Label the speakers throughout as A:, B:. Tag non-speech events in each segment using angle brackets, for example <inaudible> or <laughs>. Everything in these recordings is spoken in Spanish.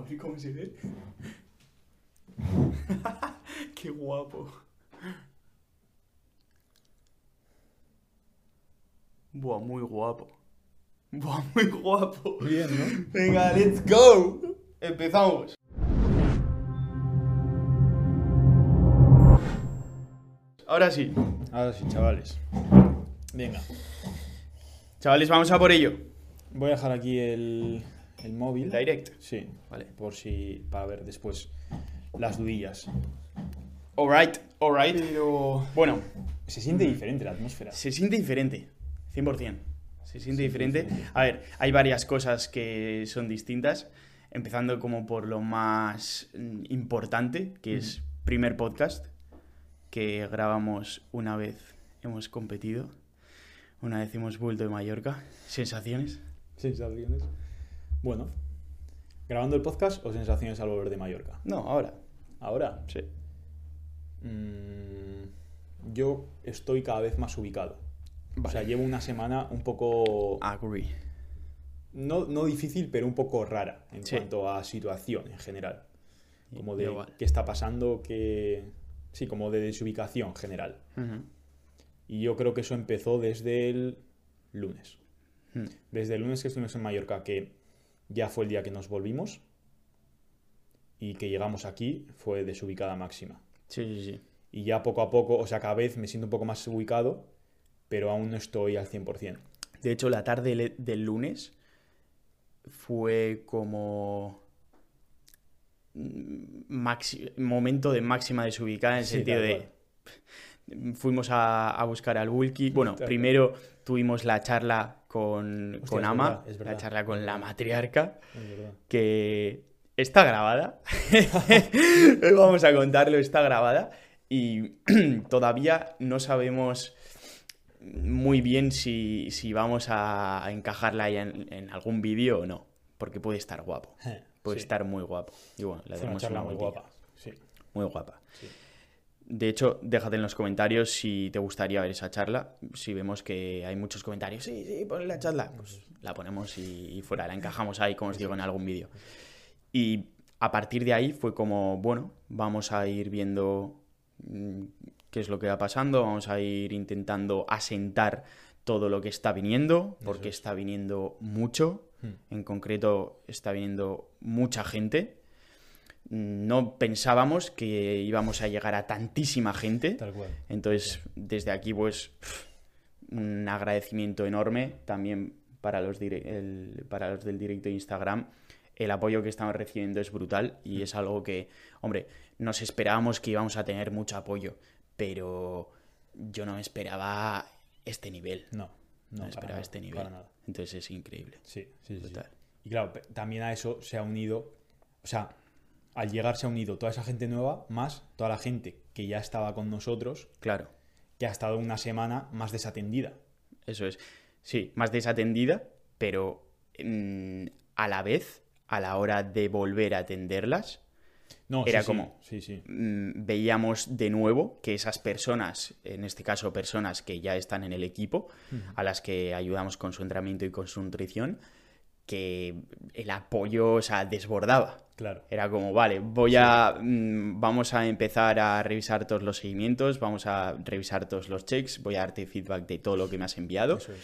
A: A ver cómo se ve. Qué guapo. Buah, muy guapo. Buah, muy guapo.
B: Bien, ¿no?
A: Venga, let's go. Empezamos. Ahora sí.
B: Ahora sí, chavales. Venga.
A: Chavales, vamos a por ello.
B: Voy a dejar aquí el, el móvil.
A: Direct.
B: Sí,
A: Vale.
B: por si. para ver después las dudillas.
A: Alright, alright.
B: Pero.
A: Bueno,
B: Se siente diferente la atmósfera.
A: se siente diferente. 100%. Se siente diferente. A ver, hay varias cosas que son distintas. Empezando como por lo más mm, importante, que es primer podcast que grabamos una vez hemos competido. Una vez hemos vuelto de Mallorca. Sensaciones.
B: Sensaciones. Bueno. ¿Grabando el podcast o sensaciones al volver de Mallorca?
A: No, ahora.
B: Ahora.
A: Sí.
B: mm, yo estoy cada vez más ubicado. O sea, llevo una semana un poco.
A: Agree.
B: No, no difícil, pero un poco rara en
A: Sí.
B: cuanto a situación en general. Como de
A: Igual.
B: qué está pasando, qué. Sí, como de desubicación general. Y yo creo que eso empezó desde el lunes.
A: Mm.
B: Desde el lunes que estuvimos en Mallorca, que ya fue el día que nos volvimos. Y que llegamos aquí, fue desubicada máxima.
A: Sí, sí, sí.
B: Y ya poco a poco, o sea, cada vez me siento un poco más ubicado, pero aún no estoy al 100%.
A: De hecho, la tarde del lunes fue como maxi- momento de máxima desubicada en el
B: Sí,
A: sentido de fuimos a, a buscar al Wulky. Bueno, <laughs> primero tuvimos la charla con,
B: Hostia,
A: con
B: es
A: Ama,
B: verdad, es
A: la charla con la matriarca,
B: Es
A: que está grabada. <laughs> Vamos a contarlo, está grabada. Y <clears throat> todavía no sabemos muy bien si, si vamos a encajarla en, en algún vídeo o no. Porque puede estar guapo. <laughs> Puede
B: Sí.
A: estar muy guapo. Y bueno, le
B: Fue una charla muy guapa. Sí.
A: Muy guapa.
B: Sí.
A: De hecho, déjate en los comentarios si te gustaría ver esa charla. Si vemos que hay muchos comentarios, sí, sí, pon la charla, pues la ponemos y, y fuera, la encajamos ahí, como os digo, en algún vídeo. Y a partir de ahí fue como, bueno, vamos a ir viendo mm, qué es lo que va pasando, vamos a ir intentando asentar todo lo que está viniendo, porque
B: es.
A: está viniendo mucho,
B: Hmm.
A: en concreto está viniendo mucha gente. No pensábamos que íbamos a llegar a tantísima gente.
B: Tal cual.
A: Entonces, desde aquí, pues, un agradecimiento enorme también para los, el- para los del directo de Instagram. El apoyo que estamos recibiendo es brutal y es algo que, hombre, nos esperábamos que íbamos a tener mucho apoyo, pero yo no me esperaba este nivel.
B: No,
A: No,
B: no,
A: me esperaba este nivel.
B: para nada.
A: Entonces es increíble.
B: Sí, sí, sí. Y claro, también a eso se ha unido, o sea, al llegar se ha unido toda esa gente nueva, más toda la gente que ya estaba con nosotros,
A: Claro.
B: que ha estado una semana más desatendida.
A: Eso es. Sí, más desatendida, pero mm, a la vez, a la hora de volver a atenderlas,
B: No,
A: Era
B: sí,
A: como-
B: Sí, sí.
A: mm, veíamos de nuevo que esas personas, en este caso personas que ya están en el equipo, a las que ayudamos con su entrenamiento y con su nutrición, que el apoyo, o sea, desbordaba.
B: Claro.
A: Era como, vale, voy a. mm, vamos a empezar a revisar todos los seguimientos, vamos a revisar todos los checks, voy a darte feedback de todo lo que me has enviado.
B: Eso es.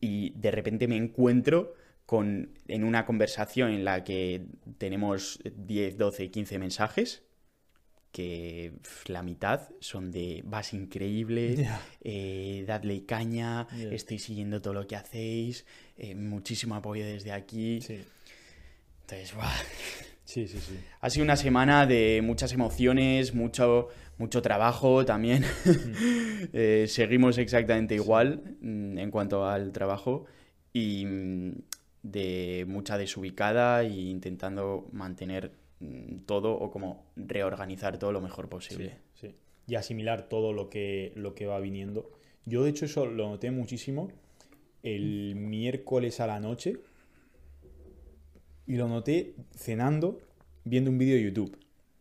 A: Y de repente me encuentro con, en una conversación en la que tenemos 10, 12, 15 mensajes, que la mitad son de vas increíble,
B: Ya.
A: eh, dadle caña, estoy siguiendo todo lo que hacéis, eh, muchísimo apoyo desde aquí.
B: Sí,
A: Entonces,
B: sí, sí. sí.
A: Ha sido una semana de muchas emociones, mucho, mucho trabajo también. <laughs> Eh, seguimos exactamente igual mm, en cuanto al trabajo y mm, de mucha desubicada e intentando mantener mm, todo o como reorganizar todo lo mejor posible.
B: Sí, sí. Y asimilar todo lo que, lo que va viniendo. Yo, de hecho, eso lo noté muchísimo el miércoles a la noche. Y lo noté cenando, viendo un vídeo de YouTube.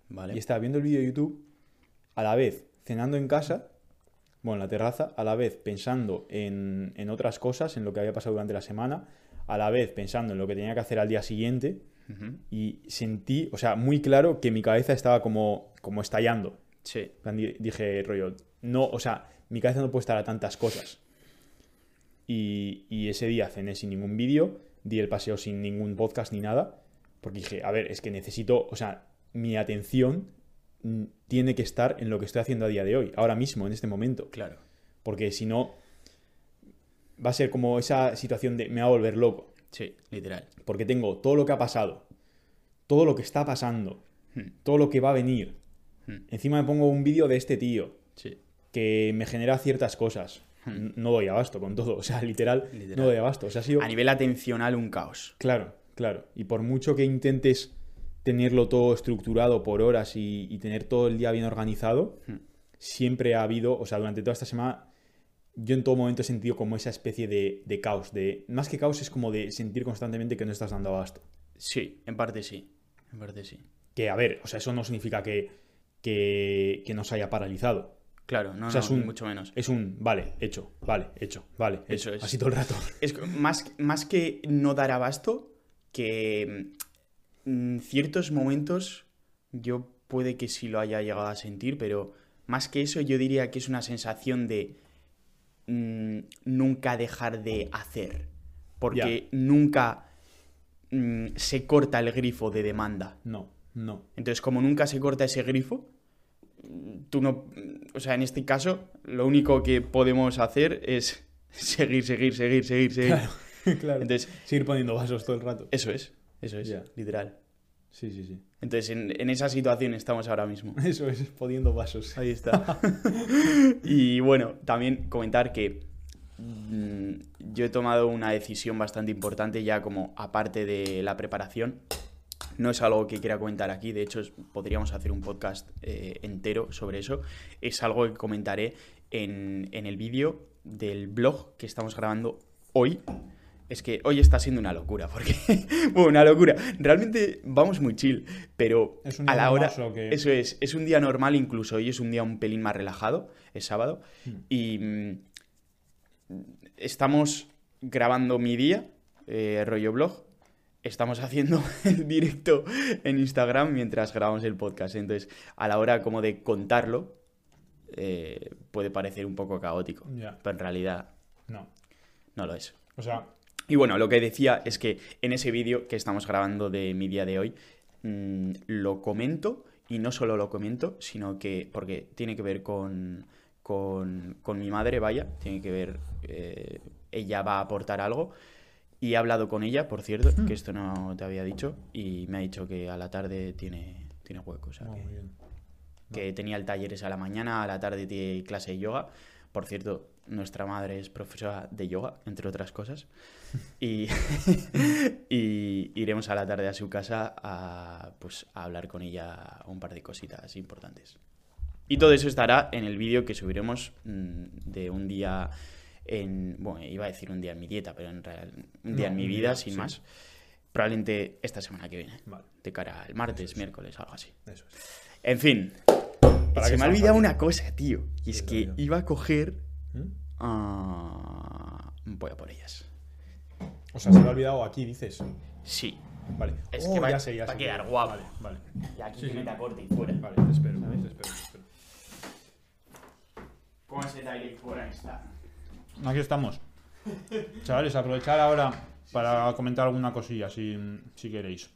A: ¿Vale?
B: Y estaba viendo el vídeo de YouTube, a la vez cenando en casa, bueno, en la terraza, a la vez pensando en, en otras cosas, en lo que había pasado durante la semana, a la vez pensando en lo que tenía que hacer al día siguiente. Y sentí, o sea, muy claro que mi cabeza estaba como, como estallando.
A: Sí.
B: Dije, rollo, no, o sea, mi cabeza no puede estar a tantas cosas. Y, y ese día cené sin ningún vídeo, di el paseo sin ningún podcast ni nada, porque dije, a ver, es que necesito, o sea, mi atención mm, tiene que estar en lo que estoy haciendo a día de hoy, ahora mismo, en este momento.
A: Claro.
B: Porque si no, va a ser como esa situación de me va a volver loco.
A: Sí, literal.
B: Porque tengo todo lo que ha pasado, todo lo que está pasando,
A: Hmm.
B: todo lo que va a venir.
A: Hmm.
B: Encima me pongo un vídeo de este tío
A: Sí.
B: que me genera ciertas cosas. No doy abasto con todo, o sea, literal.
A: Literal.
B: no doy abasto. O sea, ha sido...
A: A nivel atencional, un caos.
B: Claro, claro. Y por mucho que intentes tenerlo todo estructurado por horas y, y tener todo el día bien organizado,
A: Hmm.
B: siempre ha habido, o sea, durante toda esta semana, yo en todo momento he sentido como esa especie de, de caos. De, más que caos es como de sentir constantemente que no estás dando abasto.
A: Sí, en parte sí. En parte sí.
B: Que, a ver, o sea, eso no significa que, que, que nos haya paralizado.
A: Claro, no,
B: O sea,
A: no,
B: es un-
A: mucho menos.
B: Es un, vale, hecho, vale, hecho, vale,
A: Eso es.
B: Así todo el rato. <laughs>
A: Es más, más que no dar abasto, que en ciertos momentos yo puede que sí lo haya llegado a sentir, pero más que eso yo diría que es una sensación de mm, nunca dejar de hacer, porque nunca mm, se corta el grifo de demanda.
B: No, no.
A: Entonces, como nunca se corta ese grifo, tú no. O sea, en este caso, lo único que podemos hacer es <laughs> seguir, seguir, seguir, seguir, seguir.
B: Claro, <laughs> claro.
A: Entonces,
B: Seguir poniendo vasos todo el rato.
A: eso es, eso es, literal.
B: Sí, sí, sí.
A: Entonces, en, en esa situación estamos ahora mismo. <laughs>
B: Eso es, poniendo vasos.
A: Ahí está. y bueno, también comentar que mm, yo he tomado una decisión bastante importante ya como aparte de la preparación. No es algo que quiera comentar aquí, de hecho podríamos hacer un podcast eh, entero sobre eso. Es algo que comentaré en, en el vídeo del blog que estamos grabando hoy. Es que hoy está siendo una locura, porque... <laughs> bueno, una locura. Realmente vamos muy chill, pero
B: Es un
A: a la hora...
B: que-
A: Eso es, es un día normal incluso, hoy es un día un pelín más relajado, es sábado,
B: Hmm.
A: y mm, estamos grabando mi día, eh, rollo blog, estamos haciendo <laughs> el directo en Instagram mientras grabamos el podcast, entonces a la hora como de contarlo eh, puede parecer un poco caótico, pero en realidad
B: No.
A: no lo es.
B: O sea,
A: Y bueno, lo que decía es que en ese vídeo que estamos grabando de mi día de hoy, mm, lo comento y no solo lo comento, sino que, porque tiene que ver con, con, con mi madre, vaya, tiene que ver, eh, ella va a aportar algo. Y he hablado con ella, por cierto, que esto no te había dicho, y me ha dicho que a la tarde tiene, tiene hueco. O sea,
B: muy
A: que,
B: bien.
A: que tenía el taller ese a la mañana, a la tarde tiene clase de yoga. Por cierto, nuestra madre es profesora de yoga, entre otras cosas. <laughs> Y, <laughs> y iremos a la tarde a su casa a, pues, a hablar con ella un par de cositas importantes. Y todo eso estará en el vídeo que subiremos mm, de un día en... Bueno, iba a decir un día en mi dieta, pero en real, un día
B: No,
A: en mi vida, sin
B: sí.
A: más. Probablemente esta semana que viene,
B: Vale,
A: de cara al martes, miércoles, algo así.
B: eso es.
A: En fin,
B: ¿Para
A: se
B: qué
A: me ha olvidado una cosa, tío. Y es
B: Sí,
A: que iba a coger.
B: ¿Mm?
A: voy a por ellas.
B: O sea, se me ha olvidado aquí, dices.
A: Sí.
B: Vale.
A: Es
B: Oh,
A: que va-
B: ya sé, ya
A: va a quedar guapo.
B: Vale, vale.
A: Y aquí
B: Sí,
A: que
B: sí.
A: meta corte y fuera.
B: Vale, te espero, te espero, te espero.
A: ¿Cómo ese taller fuera está?
B: Aquí estamos. Chavales, aprovechar ahora para comentar alguna cosilla, si, si queréis.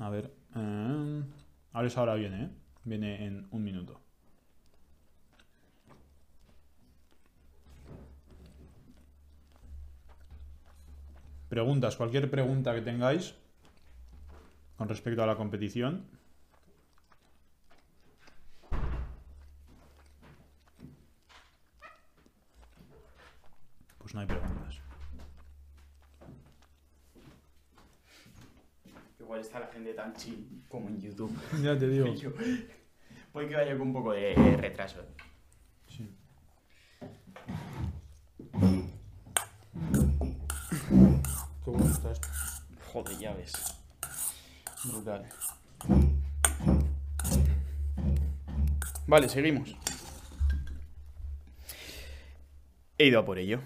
B: A ver. Eh, ahora viene, ¿eh? Viene en un minuto. Preguntas, cualquier pregunta que tengáis con respecto a la competición. Pues no hay preguntas.
A: Igual está la gente tan chill como en YouTube. <laughs>
B: Ya te digo.
A: Yo- Puede que vaya con un poco de retraso.
B: Sí. Qué bueno está esto.
A: Joder, ya ves. Brutal. Vale, seguimos. He ido a por ello.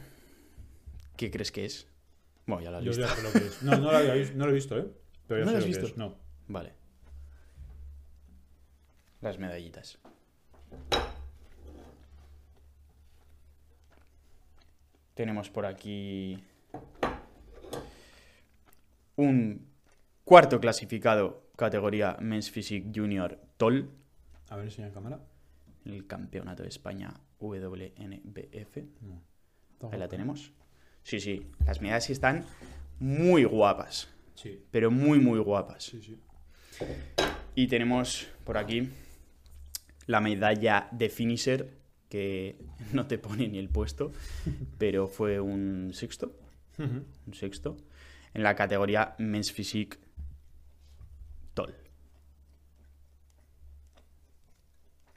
A: ¿Qué crees que es? Bueno, ya lo has
B: Yo
A: visto.
B: ya sé lo que es. No, no lo, había no lo he visto, ¿eh? Pero ya
A: ¿No
B: sé
A: lo has visto?
B: es. No.
A: Vale. Las medallitas. Tenemos por aquí un cuarto clasificado categoría Men's Physique Junior TOL,
B: A ver, enseña en cámara.
A: el campeonato de España WNBF.
B: No.
A: Ahí la tenemos. Sí, sí, las medallas sí están muy guapas,
B: Sí,
A: pero muy, muy guapas.
B: sí, sí.
A: Y tenemos por aquí la medalla de finisher, que <laughs> no te pone ni el puesto, <laughs> pero fue un sexto, un sexto, en la categoría Men's Physique Toll.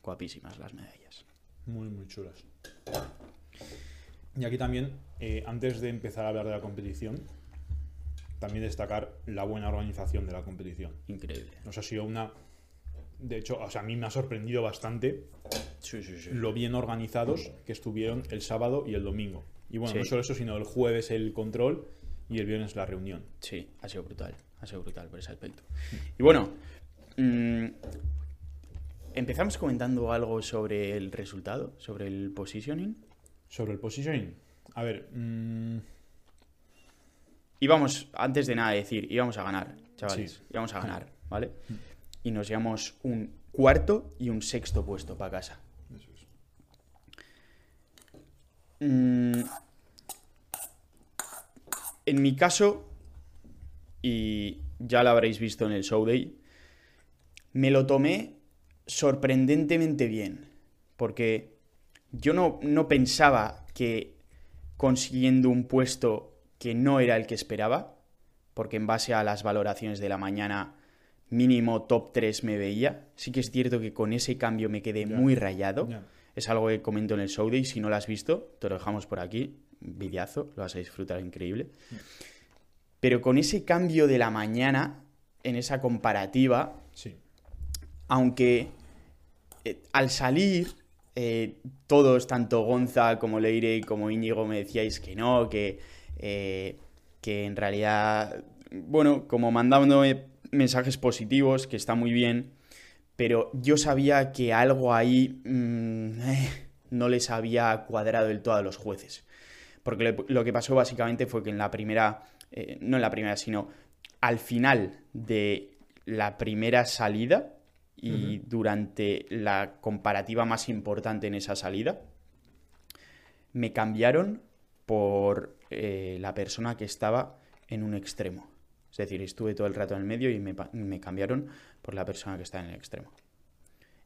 A: Guapísimas las medallas.
B: Muy, muy chulas. Y aquí también, eh, antes de empezar a hablar de la competición, también destacar la buena organización de la competición.
A: Increíble.
B: Nos ha sido una... De hecho, o sea, a mí me ha sorprendido bastante
A: Sí, sí, sí.
B: lo bien organizados que estuvieron el sábado y el domingo. Y bueno, no solo eso, sino el jueves el control y el viernes la reunión.
A: Sí, ha sido brutal. Ha sido brutal por ese aspecto. Y bueno, mm, empezamos comentando algo sobre el resultado, sobre el positioning.
B: Sobre el positioning. A ver, mm,
A: Íbamos, antes de nada decir, íbamos a ganar, chavales.
B: Sí.
A: Íbamos a ganar, ¿vale? Y nos llevamos un cuarto y un sexto puesto para casa. Mm, en mi caso, y ya lo habréis visto en el show day, me lo tomé sorprendentemente bien. Porque yo no, no pensaba que consiguiendo un puesto que no era el que esperaba, porque en base a las valoraciones de la mañana mínimo top 3 me veía. Sí que es cierto que con ese cambio me quedé muy rayado.
B: ya.
A: Es algo que comento en el show day. Si no lo has visto, te lo dejamos por aquí. Videazo, lo vas a disfrutar increíble. Pero con ese cambio de la mañana, en esa comparativa,
B: Sí.
A: aunque eh, al salir, eh, todos, tanto Gonza como Leire como Íñigo, me decíais que no, que, eh, que en realidad, bueno, como mandándome mensajes positivos, que está muy bien, pero yo sabía que algo ahí mm, eh, no les había cuadrado del todo a los jueces. Porque lo, que pasó básicamente fue que en la primera, no en la primera, sino al final de la primera salida y durante la comparativa más importante en esa salida, me cambiaron por eh, la persona que estaba en un extremo. Es decir, estuve todo el rato en el medio y me, cambiaron por la persona que está en el extremo.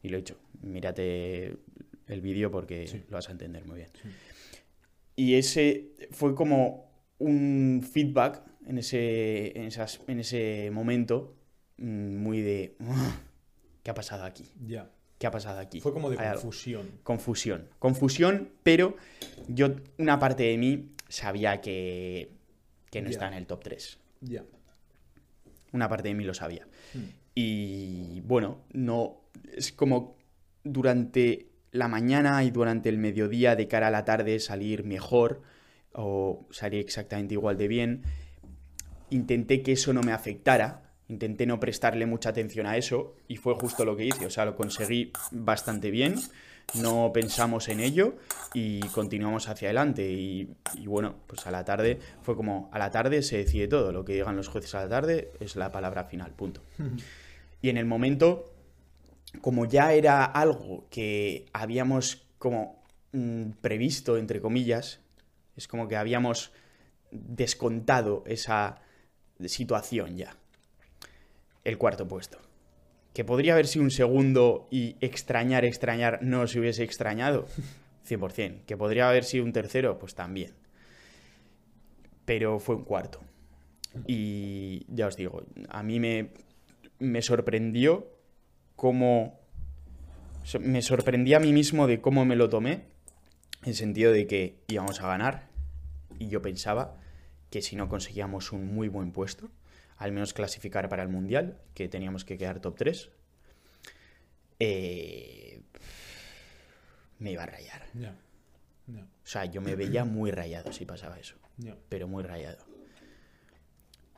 A: Y lo he hecho. Mírate el vídeo porque
B: Sí.
A: lo vas a entender muy bien.
B: Sí.
A: Y ese fue como un feedback en ese, en esas- en ese momento mm, muy de... "Ugh, ¿Qué ha pasado aquí?
B: Ya.
A: ¿Qué ha pasado aquí?
B: Fue como de confusión.
A: Confusión. Confusión, pero yo, una parte de mí sabía que, que no
B: Ya.
A: está en el top 3.
B: Ya.
A: Una parte de mí lo sabía.
B: Mm.
A: Y bueno, no. Es como durante la mañana y durante el mediodía, de cara a la tarde, salir mejor o salir exactamente igual de bien. Intenté que eso no me afectara. Intenté no prestarle mucha atención a eso y fue justo lo que hice. O sea, lo conseguí bastante bien. No pensamos en ello y continuamos hacia adelante. Y, y bueno, pues a la tarde fue como a la tarde se decide todo. Lo que digan los jueces a la tarde es la palabra final. Punto. Y en el momento, como ya era algo que habíamos como mm, previsto, entre comillas, es como que habíamos descontado esa situación ya. El cuarto puesto. Que podría haber sido un segundo y extrañar, extrañar, no se hubiese extrañado. 100%. Que podría haber sido un tercero, pues también. Pero fue un cuarto. Y ya os digo, a mí me, me sorprendió cómo... Me sorprendí a mí mismo de cómo me lo tomé, en sentido de que íbamos a ganar, y yo pensaba que si no conseguíamos un muy buen puesto, al menos clasificar para el Mundial, que teníamos que quedar top 3, eh, me iba a rayar.
B: Ya. Ya.
A: O sea, yo me veía muy rayado si pasaba eso, pero muy rayado.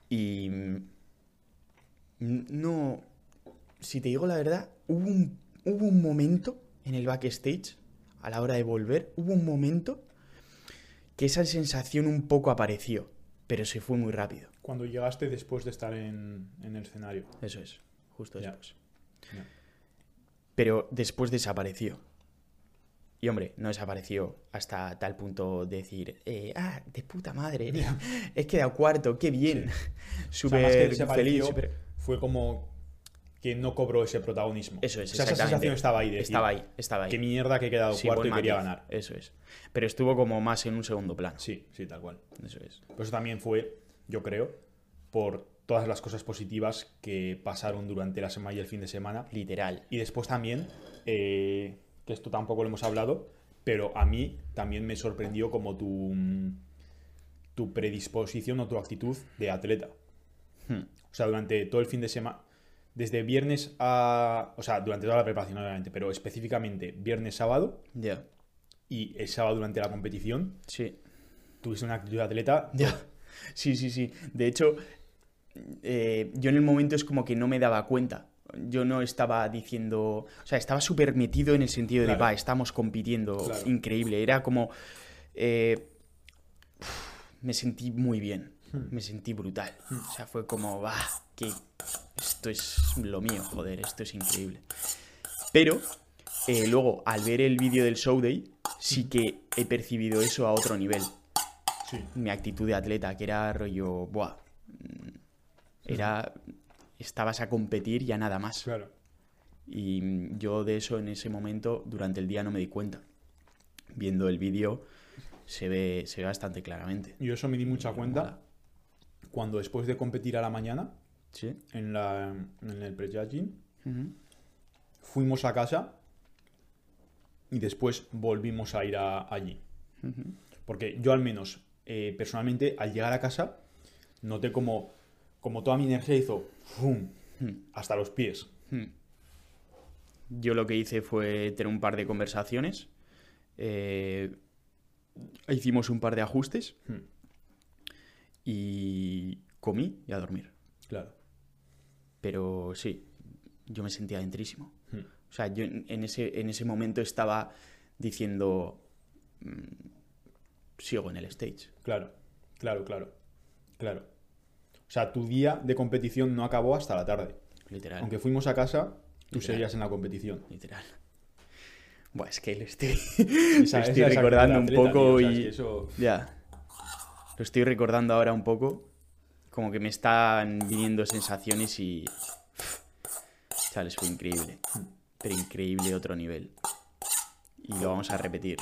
A: Y no, si te digo la verdad, hubo un, hubo un momento en el backstage, a la hora de volver, hubo un momento que esa sensación un poco apareció, pero se fue muy rápido.
B: Cuando llegaste después de estar en, en el escenario.
A: Eso es, justo después.
B: Ya.
A: Pero después desapareció. Y hombre, no desapareció hasta tal punto de decir, eh, ah, de puta madre, he quedado cuarto, qué bien. <laughs>
B: O sea,
A: Súper
B: que
A: feliz,
B: fue como que no cobró ese protagonismo.
A: Eso es,
B: O sea, esa sensación estaba ahí. De decir,
A: Estaba ahí, estaba ahí.
B: Qué mierda que he quedado
A: Sí,
B: cuarto y quería ganar.
A: Eso es. Pero estuvo como más en un segundo plano.
B: Sí, sí, tal cual.
A: Eso es.
B: Pero eso también fue, yo creo, por todas las cosas positivas que pasaron durante la semana y el fin de semana.
A: Literal.
B: Y después también, eh, que esto tampoco lo hemos hablado, pero a mí también me sorprendió como tu, mm, tu predisposición o tu actitud de atleta.
A: Hmm.
B: O sea, durante todo el fin de semana, desde viernes a... O sea, durante toda la preparación, obviamente, pero específicamente viernes, sábado
A: Ya.
B: y el sábado durante la competición,
A: Sí.
B: tuviste una actitud de atleta.
A: Ya. Sí, sí, sí. De hecho, eh, yo en el momento es como que no me daba cuenta. Yo no estaba diciendo. O sea, estaba súper metido en el sentido de, va, estamos compitiendo.
B: Claro.
A: Increíble. Era como. eh, me sentí muy bien.
B: Hmm.
A: Me sentí brutal. O sea, fue como, va, que esto es lo mío, joder, esto es increíble. Pero eh, luego, al ver el vídeo del show day, sí que he percibido eso a otro nivel
B: Sí.
A: mi actitud de atleta, que era rollo, buah, mm, era, estabas a competir y a nada más.
B: Claro.
A: Y mm, yo de eso en ese momento, durante el día, no me di cuenta. Viendo el vídeo, se ve, se ve bastante claramente.
B: Yo eso me di mucha cuenta
A: Mola.
B: cuando después de competir a la mañana,
A: Sí.
B: en, la, en el prejudging,
A: Ujú.
B: fuimos a casa y después volvimos a ir a- allí. Porque yo al menos, eh, personalmente, al llegar a casa, noté como, como toda mi energía hizo ¡fum!
A: Hmm.
B: hasta los pies.
A: Hmm. Yo lo que hice fue tener un par de conversaciones. eh, hicimos un par de ajustes
B: Hmm.
A: y comí y a dormir.
B: Claro.
A: Pero sí, yo me sentía dentrísimo. O sea, yo en en ese, en ese momento estaba diciendo, mm, sigo en el stage.
B: Claro, claro, claro. Claro. O sea, tu día de competición no acabó hasta la tarde.
A: Literal.
B: Aunque fuimos a casa, tú
A: Literal.
B: seguías en la competición.
A: Literal. Buah, es que lo estoy, <laughs>
B: Esa-
A: estoy recordando un
B: atleta,
A: poco
B: tío, o sea, es
A: y...
B: que eso-
A: Ya. Lo estoy recordando ahora un poco. Como que me están viniendo sensaciones y... Chales, fue increíble. Pero increíble otro nivel. Y lo vamos a repetir.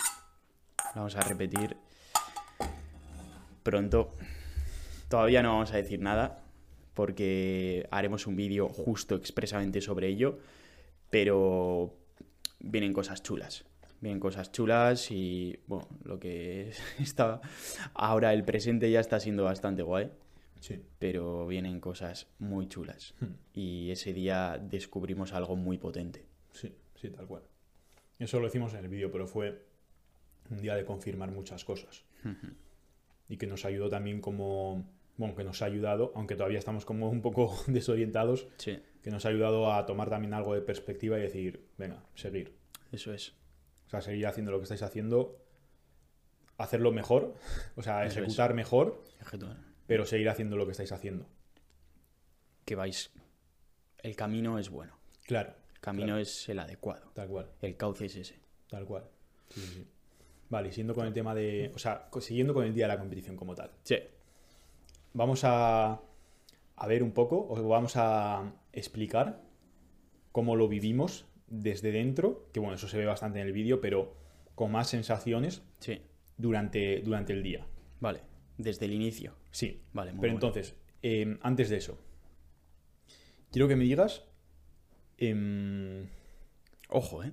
A: Lo vamos a repetir pronto. Todavía no vamos a decir nada porque haremos un vídeo justo expresamente sobre ello. Pero vienen cosas chulas. Vienen cosas chulas y, bueno, lo que <laughs> está ahora el presente ya está siendo bastante guay,
B: Sí.
A: pero vienen cosas muy chulas. Y ese día descubrimos algo muy potente.
B: Sí, sí, tal cual. Eso lo decimos en el vídeo, pero fue un día de confirmar muchas cosas. Y que nos ayudó también como... Bueno, que nos ha ayudado, aunque todavía estamos como un poco <laughs> desorientados,
A: Sí,
B: que nos ha ayudado a tomar también algo de perspectiva y decir, venga, seguir.
A: eso es.
B: O sea, seguir haciendo lo que estáis haciendo, hacerlo mejor, <laughs> o sea,
A: Eso es.
B: ejecutar mejor,
A: Ejecutar.
B: pero seguir haciendo lo que estáis haciendo.
A: Que vais... El camino es bueno.
B: Claro,
A: El camino
B: Claro.
A: es el adecuado.
B: tal cual.
A: El cauce es ese.
B: Tal cual. Sí, sí, sí. Vale, siguiendo con el tema de. O sea, siguiendo con el día de la competición como tal.
A: Sí.
B: Vamos a, a ver un poco, o vamos a explicar cómo lo vivimos desde dentro, que bueno, eso se ve bastante en el vídeo, pero con más sensaciones
A: Sí.
B: durante, durante el día.
A: Vale. Desde el inicio.
B: Sí.
A: Vale, muy
B: Pero
A: bueno.
B: entonces, eh, antes de eso, quiero que me digas em,
A: Ojo, ¿eh?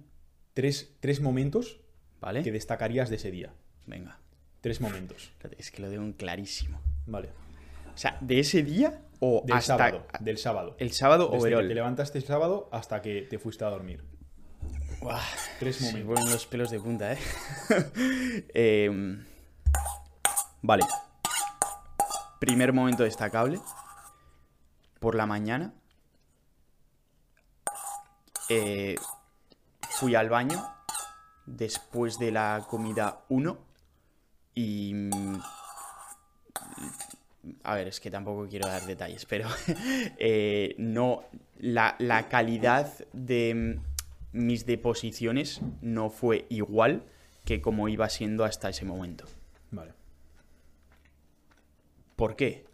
B: tres, tres momentos
A: ¿Vale?
B: que destacarías de ese día.
A: Venga.
B: Tres momentos.
A: Es que lo tengo clarísimo.
B: Vale.
A: O sea, ¿de ese día o
B: Del
A: hasta
B: sábado. Del sábado.
A: el sábado
B: Desde que
A: overall?
B: te levantaste el sábado hasta que te fuiste a dormir. Tres
A: se
B: momentos.
A: ponen los pelos de punta, ¿eh? <laughs> Em, vale. Primer momento destacable. por la mañana eh, fui al baño después de la comida 1 y... mm, A ver, es que tampoco quiero dar detalles, pero <laughs> eh, no, la, la calidad de mm, mis deposiciones no fue igual que como iba siendo hasta ese momento.
B: Vale.
A: ¿Por qué?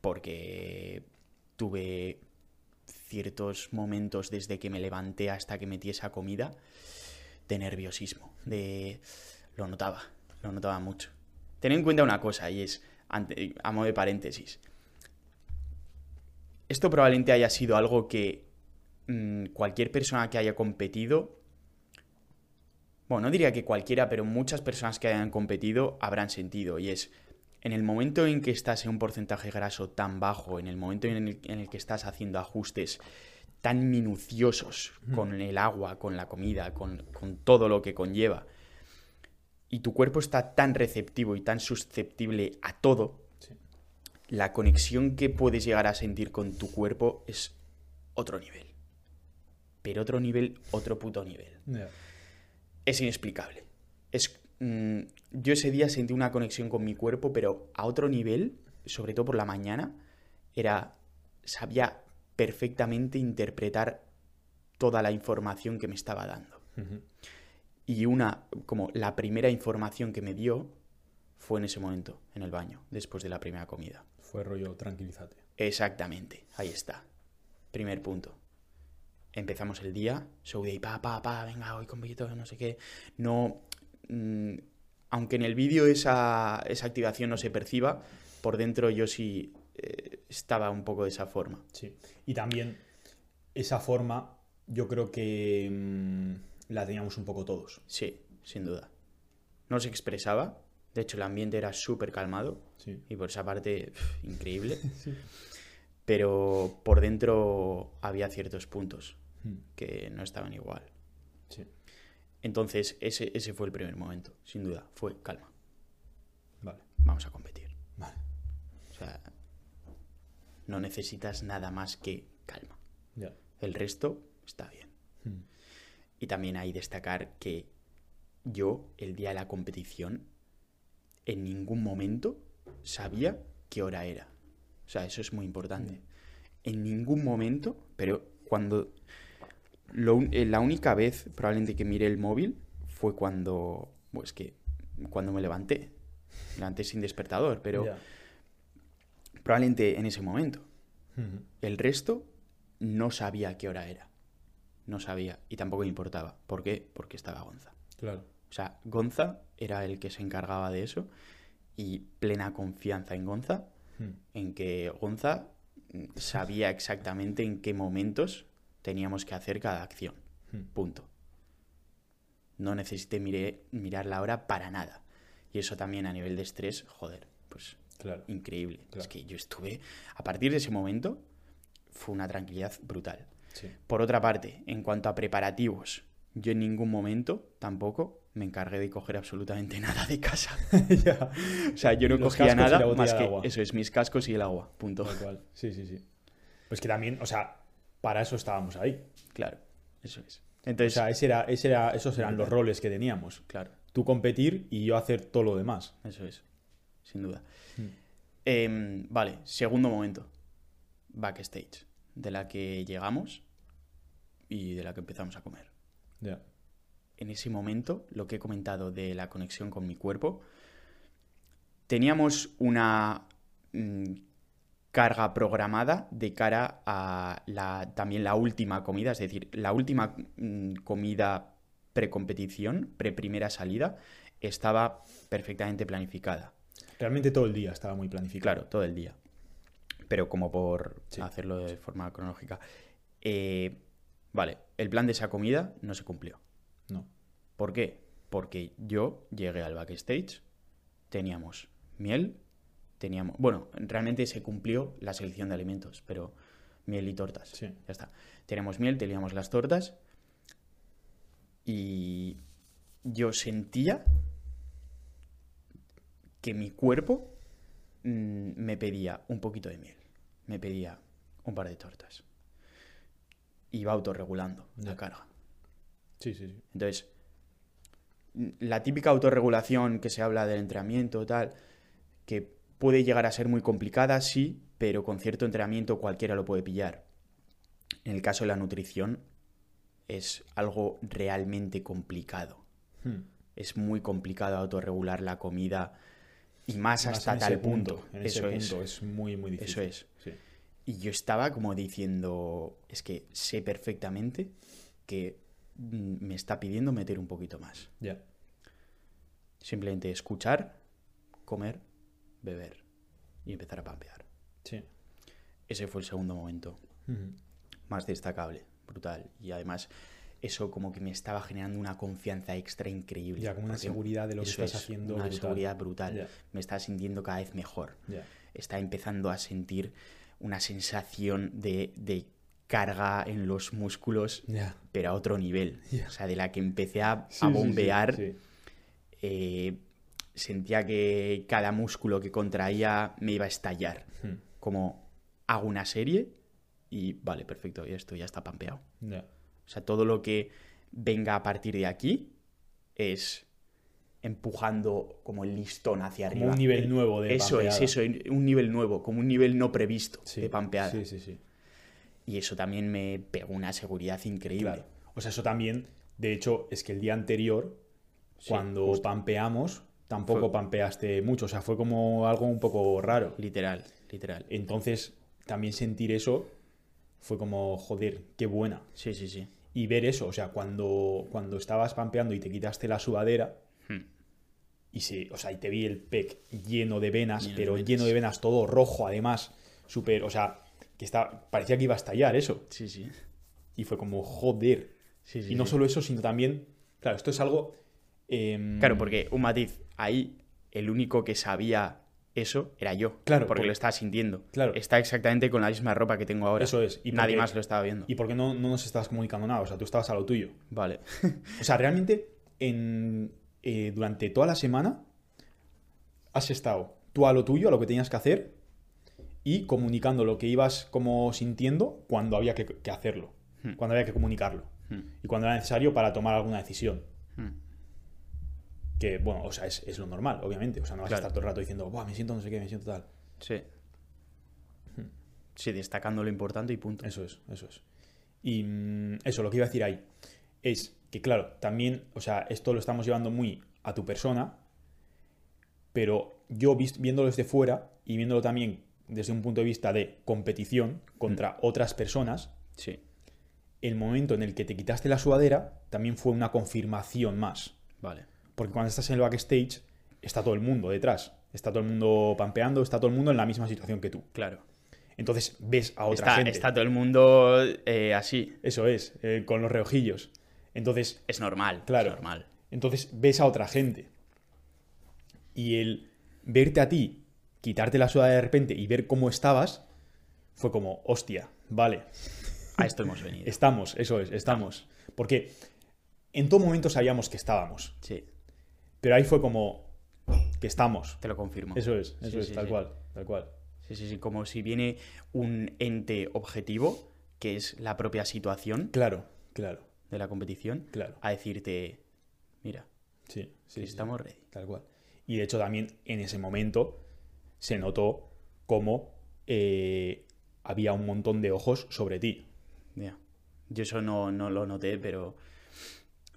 A: Porque tuve ciertos momentos desde que me levanté hasta que metí esa comida de nerviosismo, de lo notaba, lo notaba mucho. Ten en cuenta una cosa y es a modo de paréntesis. Esto probablemente haya sido algo que mm, cualquier persona que haya competido bueno, no diría que cualquiera, pero muchas personas que hayan competido habrán sentido. Y es, en el momento en que estás en un porcentaje graso tan bajo, en el momento en el que estás haciendo ajustes tan minuciosos con el agua, con la comida, con, con todo lo que conlleva, y tu cuerpo está tan receptivo y tan susceptible a todo,
B: Sí.
A: la conexión que puedes llegar a sentir con tu cuerpo es otro nivel. Pero otro nivel, otro puto nivel es inexplicable. Es, mm, yo ese día sentí una conexión con mi cuerpo, pero a otro nivel, sobre todo por la mañana, era sabía perfectamente interpretar toda la información que me estaba dando. Y una, como la primera información que me dio fue en ese momento, en el baño, después de la primera comida.
B: Fue rollo, tranquilízate.
A: Exactamente, ahí está. Primer punto. Empezamos el día, show day, pa, pa, pa, venga, hoy con poquito, no sé qué. No. mm, aunque en el vídeo esa, esa activación no se perciba, por dentro yo sí eh, estaba un poco de esa forma.
B: Sí. Y también esa forma, yo creo que mm, la teníamos un poco todos.
A: Sí, sin duda. No se expresaba, de hecho el ambiente era súper calmado
B: Sí.
A: y por esa parte, increíble. <laughs> Pero por dentro había ciertos puntos
B: Mm.
A: que no estaban igual.
B: Sí.
A: Entonces, ese, ese fue el primer momento, sin duda. Fue calma,
B: Vale.
A: vamos a competir.
B: Vale.
A: O sea, no necesitas nada más que calma. El resto está bien.
B: Mm.
A: Y también hay destacar que yo, el día de la competición, en ningún momento sabía qué hora era. O sea, eso es muy importante. En ningún momento, pero cuando... lo eh, la única vez probablemente que miré el móvil fue cuando... Pues que... Cuando me levanté. Me levanté sin despertador, pero. Probablemente en ese momento. El resto no sabía qué hora era. No sabía y tampoco me importaba. ¿Por qué? Porque estaba Gonza.
B: Claro.
A: O sea, Gonza era el que se encargaba de eso y plena confianza en Gonza,
B: Mm.
A: en que Gonza sabía exactamente en qué momentos teníamos que hacer cada acción.
B: Mm.
A: Punto. No necesité mirar la hora para nada. Y eso también a nivel de estrés, joder, pues
B: Claro.
A: increíble.
B: Claro.
A: Es que yo estuve, a partir de ese momento, fue una tranquilidad brutal.
B: Sí.
A: Por otra parte, en cuanto a preparativos, yo en ningún momento tampoco me encargué de coger absolutamente <laughs> nada de casa. <laughs>
B: ya.
A: O sea, yo no
B: Los
A: cogía nada más que
B: agua.
A: eso es mis cascos y el agua. Punto.
B: Tal cual. Sí, sí, sí. Pues que también, o sea, para eso estábamos ahí.
A: Claro, eso es.
B: O
A: Entonces,
B: sea, ese era, ese era, esos eran los roles que teníamos.
A: claro,
B: Tú competir y yo hacer todo lo demás.
A: eso es. Sin duda.
B: Mm.
A: Em, vale, segundo momento. Backstage. De la que llegamos y de la que empezamos a comer.
B: Ya.
A: en ese momento, lo que he comentado de la conexión con mi cuerpo, teníamos una mm, carga programada de cara a la, también la última comida, es decir, la última mm, comida precompetición, pre-primera salida, estaba perfectamente planificada.
B: Realmente todo el día estaba muy planificado.
A: Claro, todo el día. Pero como por
B: Sí.
A: hacerlo de forma cronológica. Eh, vale, el plan de esa comida no se cumplió.
B: No.
A: ¿Por qué? Porque yo llegué al backstage, teníamos miel, teníamos... Bueno, realmente se cumplió la selección de alimentos, pero miel y tortas.
B: Sí.
A: Ya está. Teníamos miel, teníamos las tortas y yo sentía que mi cuerpo mm, me pedía un poquito de miel. me pedía un par de tortas. Iba autorregulando la carga.
B: Sí, sí, sí.
A: Entonces, la típica autorregulación que se habla del entrenamiento, tal, que puede llegar a ser muy complicada, sí, pero con cierto entrenamiento cualquiera lo puede pillar. En el caso de la nutrición, es algo realmente complicado.
B: Hmm.
A: Es muy complicado autorregular la comida y más
B: Más
A: hasta tal punto.
B: En
A: Eso
B: ese
A: es.
B: punto es muy, muy difícil.
A: Eso es.
B: Sí.
A: Y yo estaba como diciendo, es que sé perfectamente que mm, me está pidiendo meter un poquito más.
B: Ya.
A: Simplemente escuchar, comer, beber y empezar a pampear.
B: Sí.
A: Ese fue el segundo momento más destacable, brutal. Y además eso como que me estaba generando una confianza extra increíble.
B: Ya, como una seguridad de lo que estás
A: es,
B: haciendo
A: Una
B: brutal.
A: seguridad brutal. Me estaba sintiendo cada vez mejor.
B: Ya.
A: Estaba empezando a sentir una sensación de, de carga en los músculos, pero a otro nivel. O sea, de la que empecé a,
B: Sí,
A: a
B: sí,
A: bombear.
B: sí.
A: eh, sentía que cada músculo que contraía me iba a estallar.
B: Hmm.
A: Como hago una serie y vale, perfecto, y esto ya está pampeado. O sea, todo lo que venga a partir de aquí es empujando como el listón hacia
B: Como
A: arriba.
B: un nivel
A: El-
B: nuevo de
A: Eso es, eso, un nivel nuevo, como un nivel no previsto
B: Sí.
A: de pampeada.
B: Sí, sí, sí.
A: Y eso también me pegó una seguridad increíble.
B: Claro. O sea, eso también, de hecho, es que el día anterior,
A: Sí,
B: cuando
A: justo.
B: pampeamos, tampoco
A: Fue-
B: pampeaste mucho. O sea, fue como algo un poco raro.
A: Literal, literal.
B: Entonces, también sentir eso fue como, joder, qué buena.
A: Sí, sí, sí.
B: Y ver eso, o sea, cuando, cuando estabas pampeando y te quitaste la sudadera,
A: Hmm.
B: y se, o sea, y te vi el pec lleno de venas,
A: Lleno de
B: pero
A: venas.
B: lleno de venas, todo rojo además, súper, o sea, que está, parecía que iba a estallar eso.
A: Sí, sí.
B: Y fue como, joder.
A: Sí, sí,
B: y no
A: sí.
B: solo eso, sino también, claro, esto es algo... em,
A: Claro, porque un matiz, ahí el único que sabía eso era yo.
B: Claro,
A: porque
B: porque-
A: lo estaba sintiendo.
B: Claro.
A: Está exactamente con la misma ropa que tengo ahora.
B: Eso es, y
A: Nadie
B: porque-
A: más lo estaba viendo.
B: Y porque no, no nos estabas comunicando nada, o sea, tú estabas a lo tuyo.
A: Vale.
B: O sea, realmente, en, eh, durante toda la semana has estado tú a lo tuyo, a lo que tenías que hacer, y comunicando lo que ibas como sintiendo cuando había que, que hacerlo,
A: Hmm.
B: cuando había que comunicarlo,
A: Hmm.
B: y cuando era necesario para tomar alguna decisión.
A: Hmm.
B: Que, bueno, o sea, es, es lo normal, obviamente. O sea, no vas
A: Claro.
B: a estar todo el rato diciendo, Buah, me siento no sé qué, me siento tal.
A: Sí. Sí, destacando lo importante y punto.
B: Eso es, eso es. Y mm, eso, lo que iba a decir ahí es que, claro, también, o sea, esto lo estamos llevando muy a tu persona, pero yo viéndolo desde fuera y viéndolo también desde un punto de vista de competición contra otras personas,
A: Sí.
B: el momento en el que te quitaste la sudadera también fue una confirmación más.
A: Vale.
B: Porque cuando estás en el backstage, está todo el mundo detrás. Está todo el mundo pampeando, está todo el mundo en la misma situación que tú.
A: Claro.
B: Entonces ves a otra
A: Está,
B: gente.
A: está todo el mundo eh, así.
B: Eso es, eh, con los reojillos. Entonces,
A: Es normal.
B: Claro.
A: Es normal.
B: entonces ves a otra gente. Y el verte a ti, quitarte la sudadera de repente y ver cómo estabas, fue como, hostia, vale,
A: A esto hemos venido.
B: estamos, eso es, estamos. Porque en todo momento sabíamos que estábamos.
A: Sí,
B: Pero ahí fue como, que estamos.
A: te lo confirmo.
B: Eso es, eso
A: Sí,
B: es,
A: sí,
B: tal
A: sí.
B: cual, tal cual.
A: Sí, sí, sí. Como si viene un ente objetivo, que es la propia situación
B: Claro, claro,
A: de la competición,
B: claro.
A: a decirte, mira,
B: Sí, sí,
A: estamos ready.
B: Tal cual. Y de hecho también en ese momento se notó cómo eh, había un montón de ojos sobre ti.
A: Ya. Yo eso no, no lo noté, pero...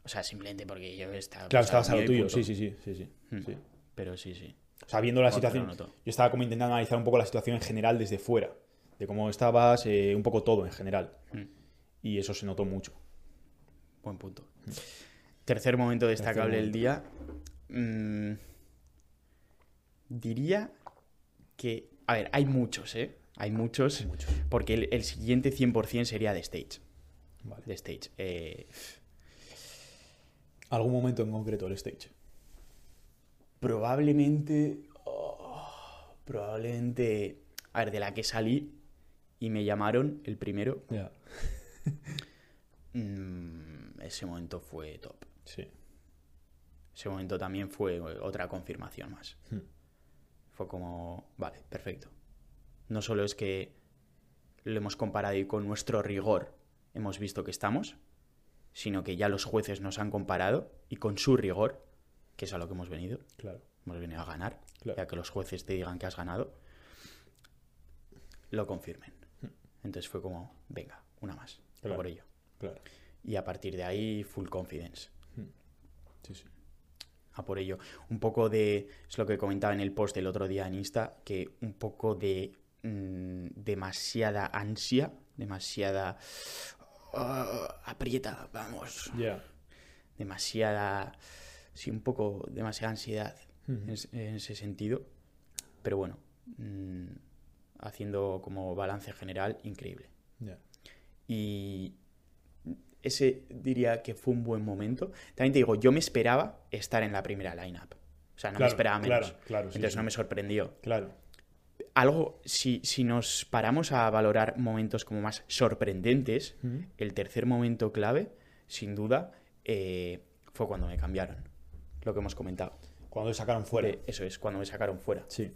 A: O sea, simplemente porque yo estaba...
B: Claro, estabas a lo tuyo, sí, sí, sí, sí, sí,
A: Hmm.
B: sí.
A: Pero sí, sí.
B: O sea, viendo la situación, yo estaba como intentando analizar un poco la situación en general desde fuera, de cómo estabas, eh, un poco todo en general.
A: Hmm.
B: Y eso se notó mucho.
A: Buen punto. Tercer momento destacable del día. Mm, diría que... A ver, hay muchos, ¿eh? Hay muchos.
B: Hay muchos.
A: Porque el, el siguiente 100% sería de stage.
B: Vale.
A: De stage. Eh,
B: ¿Algún momento en concreto el stage?
A: probablemente... oh, probablemente... A ver, de la que salí y me llamaron el primero.
B: Ya.
A: mm, ese momento fue top.
B: Sí.
A: Ese momento también fue otra confirmación más.
B: Hmm.
A: Fue como, vale, perfecto. No solo es que lo hemos comparado y con nuestro rigor hemos visto que estamos, sino que ya los jueces nos han comparado y con su rigor, que es a lo que hemos venido,
B: Claro.
A: hemos venido a ganar,
B: Claro.
A: ya que los jueces te digan que has ganado, lo confirmen. Entonces fue como, venga, una más, a
B: Claro.
A: por ello.
B: Claro.
A: Y a partir de ahí, full confidence.
B: Sí, sí.
A: a por ello. Un poco de, es lo que comentaba en el post del otro día en Insta, que un poco de mm, demasiada ansia, demasiada... "Ah, aprieta, vamos.
B: Ya.
A: Demasiada... Sí, un poco, demasiada ansiedad en, es- en ese sentido. Pero bueno, mm, haciendo como balance general, increíble. Y ese diría que fue un buen momento. También te digo, yo me esperaba estar en la primera lineup. O sea, no me esperaba menos.
B: claro, claro,
A: Entonces
B: sí.
A: no me sorprendió.
B: Claro.
A: Algo, si, si nos paramos a valorar momentos como más sorprendentes, el tercer momento clave, sin duda, eh, fue cuando me cambiaron. Lo que hemos comentado.
B: Cuando le sacaron fuera.
A: De- eso es, cuando me sacaron fuera.
B: Sí.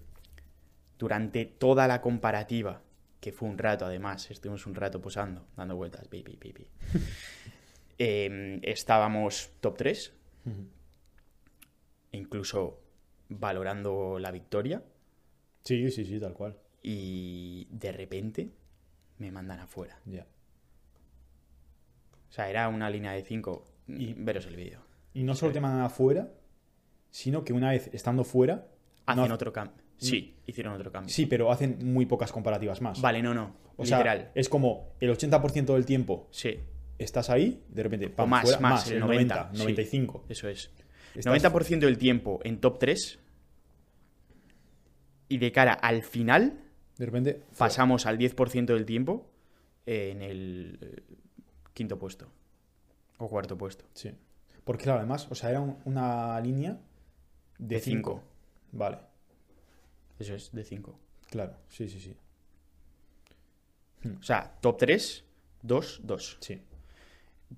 A: Durante toda la comparativa, que fue un rato además, estuvimos un rato posando, dando vueltas, pi, pi, pi, pi. <laughs> Em, estábamos top 3,
B: Ujú.
A: incluso valorando la victoria,
B: Sí, sí, sí, tal cual.
A: y de repente me mandan afuera.
B: Ya.
A: O sea, era una línea de 5.
B: Y-
A: Y veros el vídeo.
B: Y no solo te mandan afuera, sino que una vez estando fuera.
A: Hacen
B: no-
A: otro cambio. Sí, hicieron otro cambio.
B: Sí, pero hacen muy pocas comparativas más.
A: Vale, no, no.
B: O sea, es como el 80% del tiempo
A: Sí,
B: estás ahí, de repente, pam,
A: más,
B: fuera,
A: más, el 90, sí.
B: 95.
A: eso es.
B: Estás-
A: 90% del tiempo en top 3. Y de cara al final,
B: De repente,
A: pasamos al 10% del tiempo en el eh, quinto puesto. O cuarto puesto.
B: Sí. Porque claro, además, o sea, era un- una línea
A: De
B: de 5.
A: 5.
B: Vale,
A: Eso es, de 5.
B: claro, sí, sí, sí.
A: O sea, top 3, 2, 2.
B: Sí.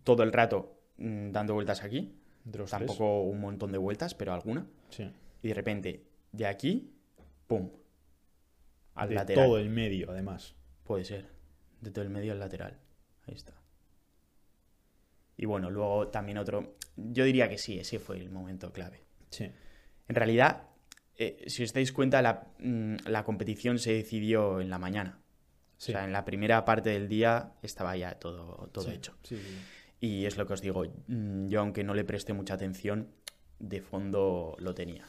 A: Todo el rato mm, dando vueltas aquí.
B: De los
A: Tampoco un montón de vueltas, pero alguna.
B: tres. Sí.
A: Y de repente, de aquí, ¡pum! Al
B: de
A: lateral.
B: todo el medio, además.
A: Puede ser. De todo el medio al lateral. Ahí está. Y bueno, luego también otro. Yo diría que sí, ese fue el momento clave.
B: Sí.
A: En realidad, eh, si os dais cuenta, la, mm, la competición se decidió en la mañana.
B: Sí.
A: O sea, en la primera parte del día estaba ya todo, todo
B: Sí,
A: hecho.
B: Sí.
A: Y es lo que os digo, mm, yo aunque no le presté mucha atención, de fondo lo tenía.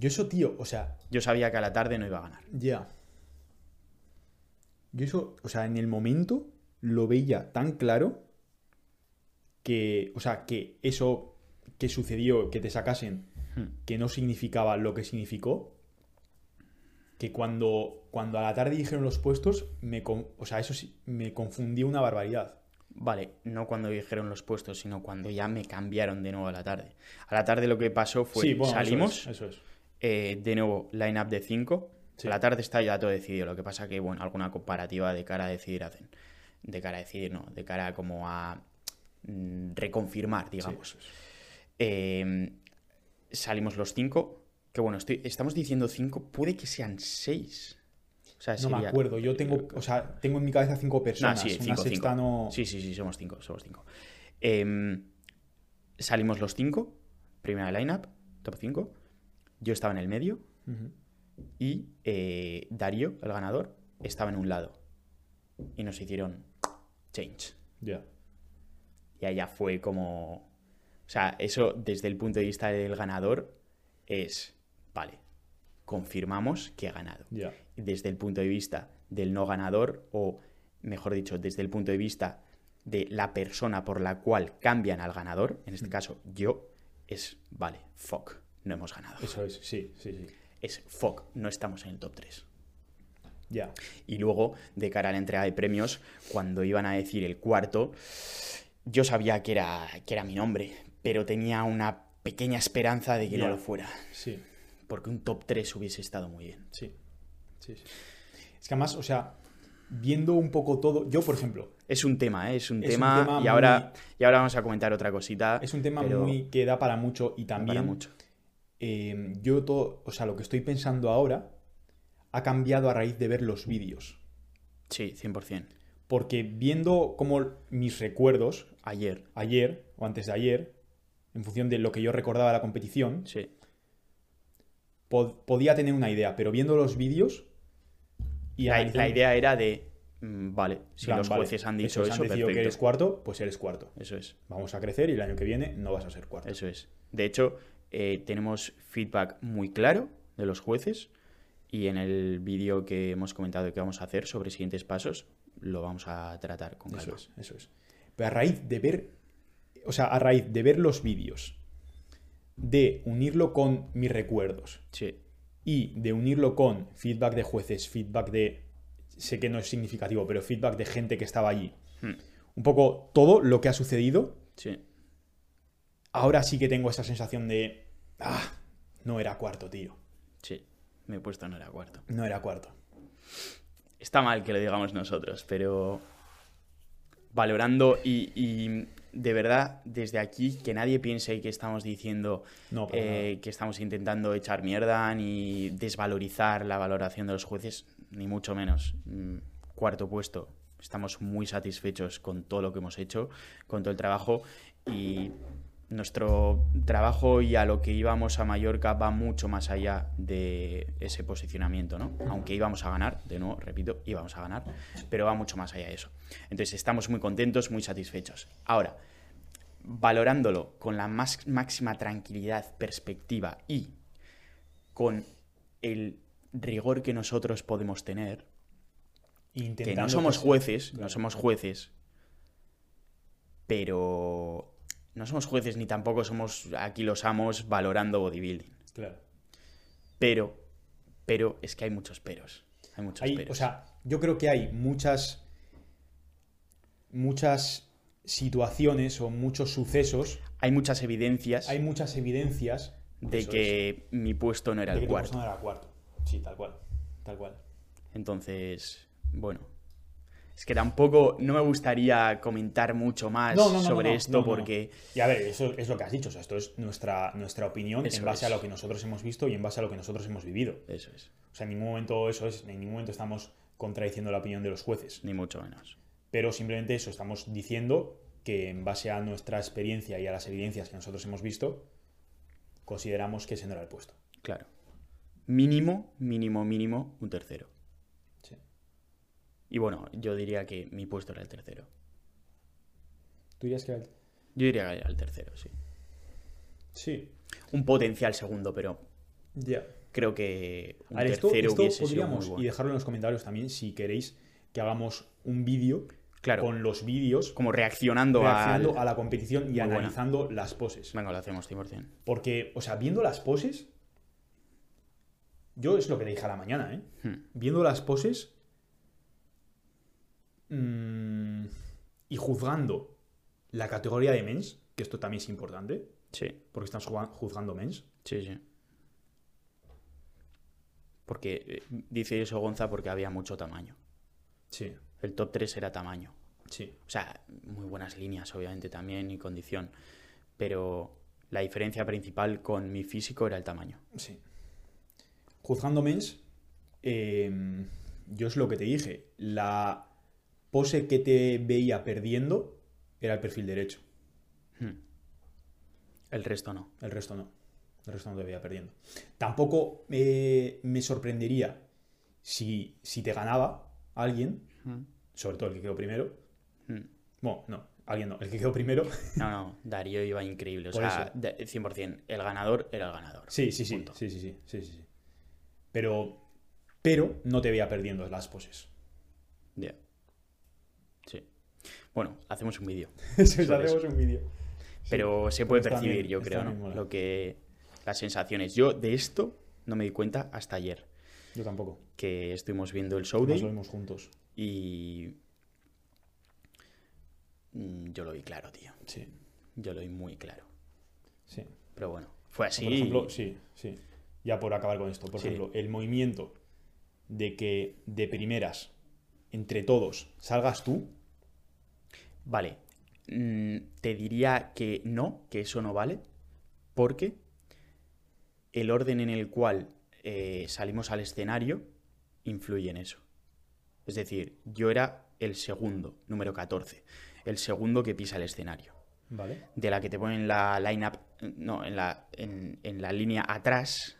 B: Yo eso, tío, o sea,
A: Yo sabía que a la tarde no iba a ganar.
B: ya. Yo eso, o sea, en el momento lo veía tan claro que, o sea, que eso que sucedió, que te sacasen,
A: Hmm.
B: que no significaba lo que significó, que cuando, cuando a la tarde dijeron los puestos, me, o sea, eso sí, me confundió una barbaridad.
A: Vale, no cuando dijeron los puestos, sino cuando ya me cambiaron de nuevo a la tarde. A la tarde lo que pasó fue,
B: sí, bueno, eso
A: salimos,
B: es, Eso es.
A: Eh, de nuevo line-up de 5.
B: Sí.
A: A la tarde está ya todo decidido. Lo que pasa que, bueno, alguna comparativa de cara a decidir hacen. De cara a decidir, no. De cara como a mm, reconfirmar, digamos.
B: Sí, es.
A: Eh, salimos los 5. Que bueno, estoy- estamos diciendo 5, puede que sean 6. O sea,
B: No me
A: sería-
B: acuerdo, yo tengo, o sea, tengo en mi cabeza cinco
A: No,
B: personas.
A: sí,
B: una
A: 5,
B: sexta no...
A: Sí, sí, sí, somos 5, somos 5. salimos los 5, primera lineup, top 5. Yo estaba en el medio y eh, Darío, el ganador, estaba en un lado. Y nos hicieron change.
B: Ya.
A: Y allá fue como... O sea, eso desde el punto de vista del ganador es, vale, confirmamos que ha ganado.
B: Ya.
A: Desde el punto de vista del no ganador, o mejor dicho, desde el punto de vista de la persona por la cual cambian al ganador, en este caso yo, es, vale, fuck, no hemos ganado.
B: Eso es, sí, sí, sí.
A: Es fuck, no estamos en el top 3.
B: Ya.
A: Y luego, de cara a la entrega de premios, cuando iban a decir el cuarto, yo sabía que era, que era mi nombre, pero tenía una pequeña esperanza de que no lo fuera.
B: Sí,
A: Porque un top 3 hubiese estado muy bien.
B: sí. Sí, sí. Es que además, o sea, viendo un poco todo. Yo, por ejemplo,
A: Es un tema, ¿eh? Es un,
B: Es un
A: tema, y,
B: muy-
A: ahora, y ahora vamos a comentar otra cosita.
B: es un tema muy que da para mucho y también.
A: para mucho.
B: Eh, yo todo. O sea, lo que estoy pensando ahora ha cambiado a raíz de ver los vídeos.
A: Sí, 100%.
B: Porque viendo como mis recuerdos
A: Ayer.
B: ayer o antes de ayer, en función de lo que yo recordaba de la competición,
A: Sí.
B: pod- podía tener una idea, pero viendo los vídeos y
A: La,
B: analizando-
A: la idea era de. mm, Vale, si
B: plan,
A: los
B: vale,
A: jueces han dicho eso,
B: han
A: perfecto.
B: que eres cuarto, pues eres cuarto.
A: Eso es.
B: Vamos a crecer y el año que viene no vas a ser cuarto.
A: Eso es. De hecho, eh, tenemos feedback muy claro de los jueces y en el vídeo que hemos comentado que vamos a hacer sobre siguientes pasos lo vamos a tratar con calma.
B: Eso es, eso es. Pero a raíz de ver, o sea, a raíz de ver los vídeos, de unirlo con mis recuerdos
A: Sí,
B: y de unirlo con feedback de jueces, feedback de, sé que no es significativo, pero feedback de gente que estaba allí,
A: Hmm.
B: un poco todo lo que ha sucedido,
A: sí,
B: ahora sí que tengo esa sensación de, ah, no era cuarto, tío,
A: sí. Me he puesto no era cuarto.
B: no era cuarto.
A: Está mal que lo digamos nosotros, pero valorando y, y de verdad desde aquí que nadie piense que estamos diciendo
B: No,
A: eh, que estamos intentando echar mierda ni desvalorizar la valoración de los jueces, ni mucho menos. Mm, Cuarto puesto. Estamos muy satisfechos con todo lo que hemos hecho, con todo el trabajo y nuestro trabajo y a lo que íbamos a Mallorca va mucho más allá de ese posicionamiento, ¿no? Aunque íbamos a ganar, de nuevo, repito, íbamos a ganar, pero va mucho más allá de eso. Entonces estamos muy contentos, muy satisfechos. Ahora, valorándolo con la más, máxima tranquilidad, perspectiva y con el rigor que nosotros podemos tener, que no somos jueces, no somos jueces, pero no somos jueces ni tampoco somos aquí los amos valorando bodybuilding.
B: Claro.
A: Pero, pero es que hay muchos peros. Hay muchos
B: Hay-
A: peros.
B: o sea, yo creo que hay muchas muchas situaciones o muchos sucesos,
A: hay muchas evidencias
B: hay muchas evidencias
A: de que mi puesto no era
B: de
A: el
B: que tu
A: cuarto.
B: persona era cuarto. Sí, tal cual. Tal cual.
A: Entonces, bueno. Es que tampoco no me gustaría comentar mucho más
B: No, no, no,
A: sobre
B: no, no,
A: esto
B: no, no, no.
A: porque
B: Y a ver, eso es lo que has dicho. O sea, esto es nuestra, nuestra opinión
A: Eso
B: en base a lo que nosotros hemos visto y en base a lo que nosotros hemos vivido.
A: eso es,
B: O sea, en ningún momento eso es, en ningún momento estamos contradiciendo la opinión de los jueces.
A: ni mucho menos.
B: Pero simplemente eso, estamos diciendo que en base a nuestra experiencia y a las evidencias que nosotros hemos visto, consideramos que ese no era el puesto.
A: Claro. Mínimo, mínimo, mínimo, un tercero. Y bueno, yo diría que mi puesto era el tercero.
B: ¿Tú dirías que era el-
A: Yo diría que era el tercero, sí.
B: Sí.
A: Un potencial segundo, pero
B: Ya.
A: creo que un
B: ver,
A: tercero
B: esto
A: hubiese sido
B: podríamos,
A: muy
B: y
A: bueno.
B: dejarlo en los comentarios también, si queréis que hagamos un vídeo
A: Claro,
B: con los vídeos
A: como reaccionando,
B: reaccionando
A: al...
B: a la competición y
A: Muy buena.
B: analizando las poses.
A: Venga, lo hacemos 100%.
B: Porque, o sea, viendo las poses, yo es lo que te dije a la mañana, ¿eh?
A: Hmm.
B: Viendo las poses mm, y juzgando la categoría de mens, que esto también es importante,
A: Sí,
B: porque jugando- juzgando mens.
A: sí, sí. Porque eh, dice eso Gonza porque había mucho tamaño.
B: Sí,
A: El top 3 era tamaño.
B: sí.
A: O sea, muy buenas líneas, obviamente, también y condición. Pero la diferencia principal con mi físico era el tamaño.
B: Sí. Juzgando mens, eh, yo es lo que te dije. La pose que te veía perdiendo era el perfil derecho.
A: Hmm. El resto no.
B: El resto no. El resto no te veía perdiendo. Tampoco eh, me sorprendería si, si te ganaba alguien,
A: Hmm.
B: sobre todo el que quedó primero.
A: Hmm.
B: Bueno, no, alguien no, el que quedó primero.
A: No, no, Darío iba increíble. O
B: Por
A: sea,
B: eso.
A: de- 100%. El ganador era el ganador.
B: Sí, sí, sí, sí, sí, sí, sí, sí. Pero, pero no te veía perdiendo las poses.
A: Ya. Sí. Bueno, hacemos un vídeo. <laughs>
B: Hacemos un vídeo.
A: Pero se puede
B: está
A: percibir,
B: bien,
A: yo creo, ¿no? Lo que. Las sensaciones. Yo de esto no me di cuenta hasta ayer.
B: Yo tampoco.
A: Que estuvimos viendo el show
B: Además lo vimos juntos.
A: y. mm, Yo lo vi claro, tío.
B: Sí,
A: Yo lo vi muy claro.
B: sí.
A: Pero bueno, fue así.
B: Por ejemplo, sí, sí. Ya por acabar con esto. Por
A: Sí.
B: ejemplo, el movimiento de que de primeras, entre todos, salgas tú.
A: Vale. Mm, te diría que no, que eso no vale. Porque el orden en el cual eh, salimos al escenario influye en eso. Es decir, yo era el segundo, número 14. El segundo que pisa el escenario.
B: Vale.
A: De la que te ponen la line-up, no, en la, en, en la línea atrás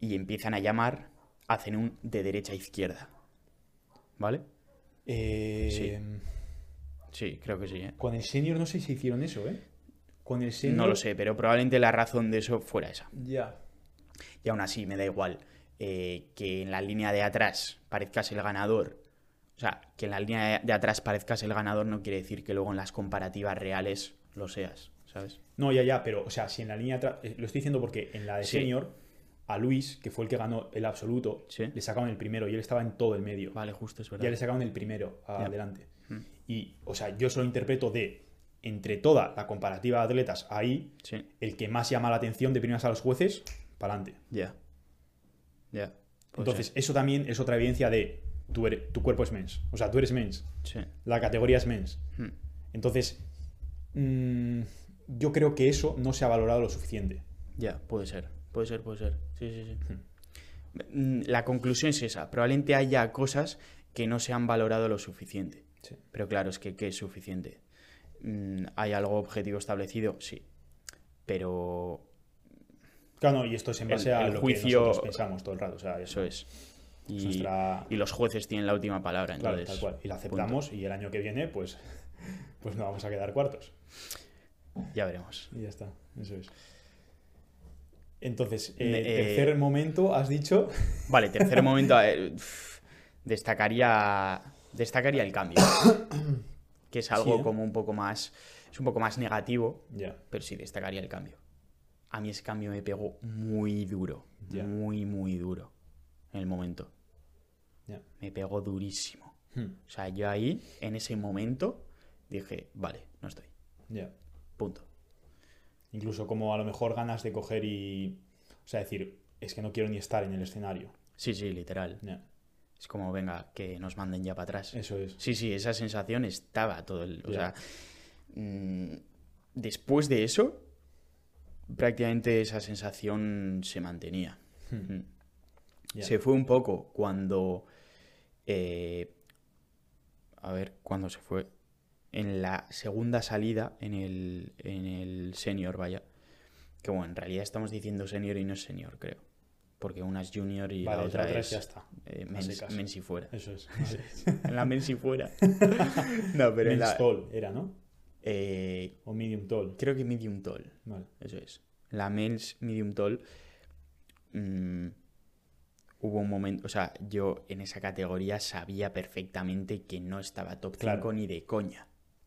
A: y empiezan a llamar, hacen un de derecha a izquierda. ¿Vale?
B: Eh,
A: Sí, creo que sí, ¿eh?
B: Con el senior no sé si hicieron eso, ¿eh? Con el senior.
A: No lo sé, pero probablemente la razón de eso fuera esa.
B: Ya.
A: Y aún así me da igual eh, que en la línea de atrás parezcas el ganador. O sea, que en la línea de atrás parezcas el ganador no quiere decir que luego en las comparativas reales lo seas, ¿sabes?
B: No, ya, ya, pero, o sea, si en la línea atrás. eh, Lo estoy diciendo porque en la de
A: Sí.
B: senior, a Luis, que fue el que ganó el absoluto,
A: Sí.
B: le sacaron el primero y él estaba en todo el medio.
A: Vale, justo, es
B: Ya
A: verdad.
B: le sacaron el primero adelante.
A: Mm.
B: Y, o sea, yo solo interpreto de. Entre toda la comparativa de atletas ahí,
A: Sí,
B: el que más llama la atención de primeras a los jueces, para adelante.
A: ya. Ya. puede
B: Entonces, eso también es otra evidencia de tu, eres- tu cuerpo es mens. O sea, tú eres mens. La categoría es mens.
A: Mm.
B: Entonces, mm, yo creo que eso no se ha valorado lo suficiente.
A: Ya, puede ser. Puede ser, puede ser. Sí, sí, sí. Mm, La conclusión es esa. Probablemente haya cosas que no se han valorado lo suficiente.
B: Sí.
A: Pero claro, es que ¿qué es suficiente? Mm, ¿Hay algo objetivo establecido? Sí. Pero
B: Claro, no, y esto es en base
A: El-
B: a
A: el
B: lo
A: juicio-
B: que nosotros pensamos todo el rato. O sea,
A: eso es. Y,
B: es nuestra-
A: y los jueces tienen la última palabra.
B: Claro,
A: Entonces,
B: tal cual. Y la aceptamos y el año que viene, pues, <laughs> pues no vamos a quedar cuartos.
A: Ya veremos.
B: Y ya está. Eso es. Entonces, eh,
A: eh,
B: tercer momento, has dicho.
A: Vale, tercer <laughs> momento. eh, destacaría, destacaría el cambio. <coughs> Que es algo
B: Sí,
A: como un poco más. Es un poco más negativo. Pero sí destacaría el cambio. A mí ese cambio me pegó muy duro, muy, muy duro en el momento. Me pegó durísimo.
B: Hmm,
A: O sea, yo ahí, en ese momento, dije, vale, no estoy.
B: ya.
A: Punto.
B: Incluso como a lo mejor ganas de coger y. O sea, decir, es que no quiero ni estar en el escenario.
A: Sí, sí, literal. Es como, venga, que nos manden ya para atrás.
B: Eso es.
A: Sí, sí, esa sensación estaba todo el... O sea, mm, después de eso, prácticamente esa sensación se mantenía.
B: Hmm,
A: Mm.
B: ya.
A: Se fue un poco cuando. eh, a ver, ¿cuándo se fue? En la segunda salida, en el, en el senior, vaya. Que bueno, en realidad estamos diciendo senior y no es senior, creo. Porque una es junior y
B: Vale,
A: la otra
B: ya
A: es.
B: está.
A: eh, mens, y fuera.
B: Eso es. <laughs>
A: En la mens y fuera. <laughs> no, pero en
B: Men's
A: la.
B: tall era, ¿no?
A: eh,
B: O medium tall.
A: creo que medium tall.
B: Vale.
A: Eso es. La men's medium tall. mm, hubo un momento. O sea, yo en esa categoría sabía perfectamente que no estaba top 5
B: Claro.
A: ni de coña.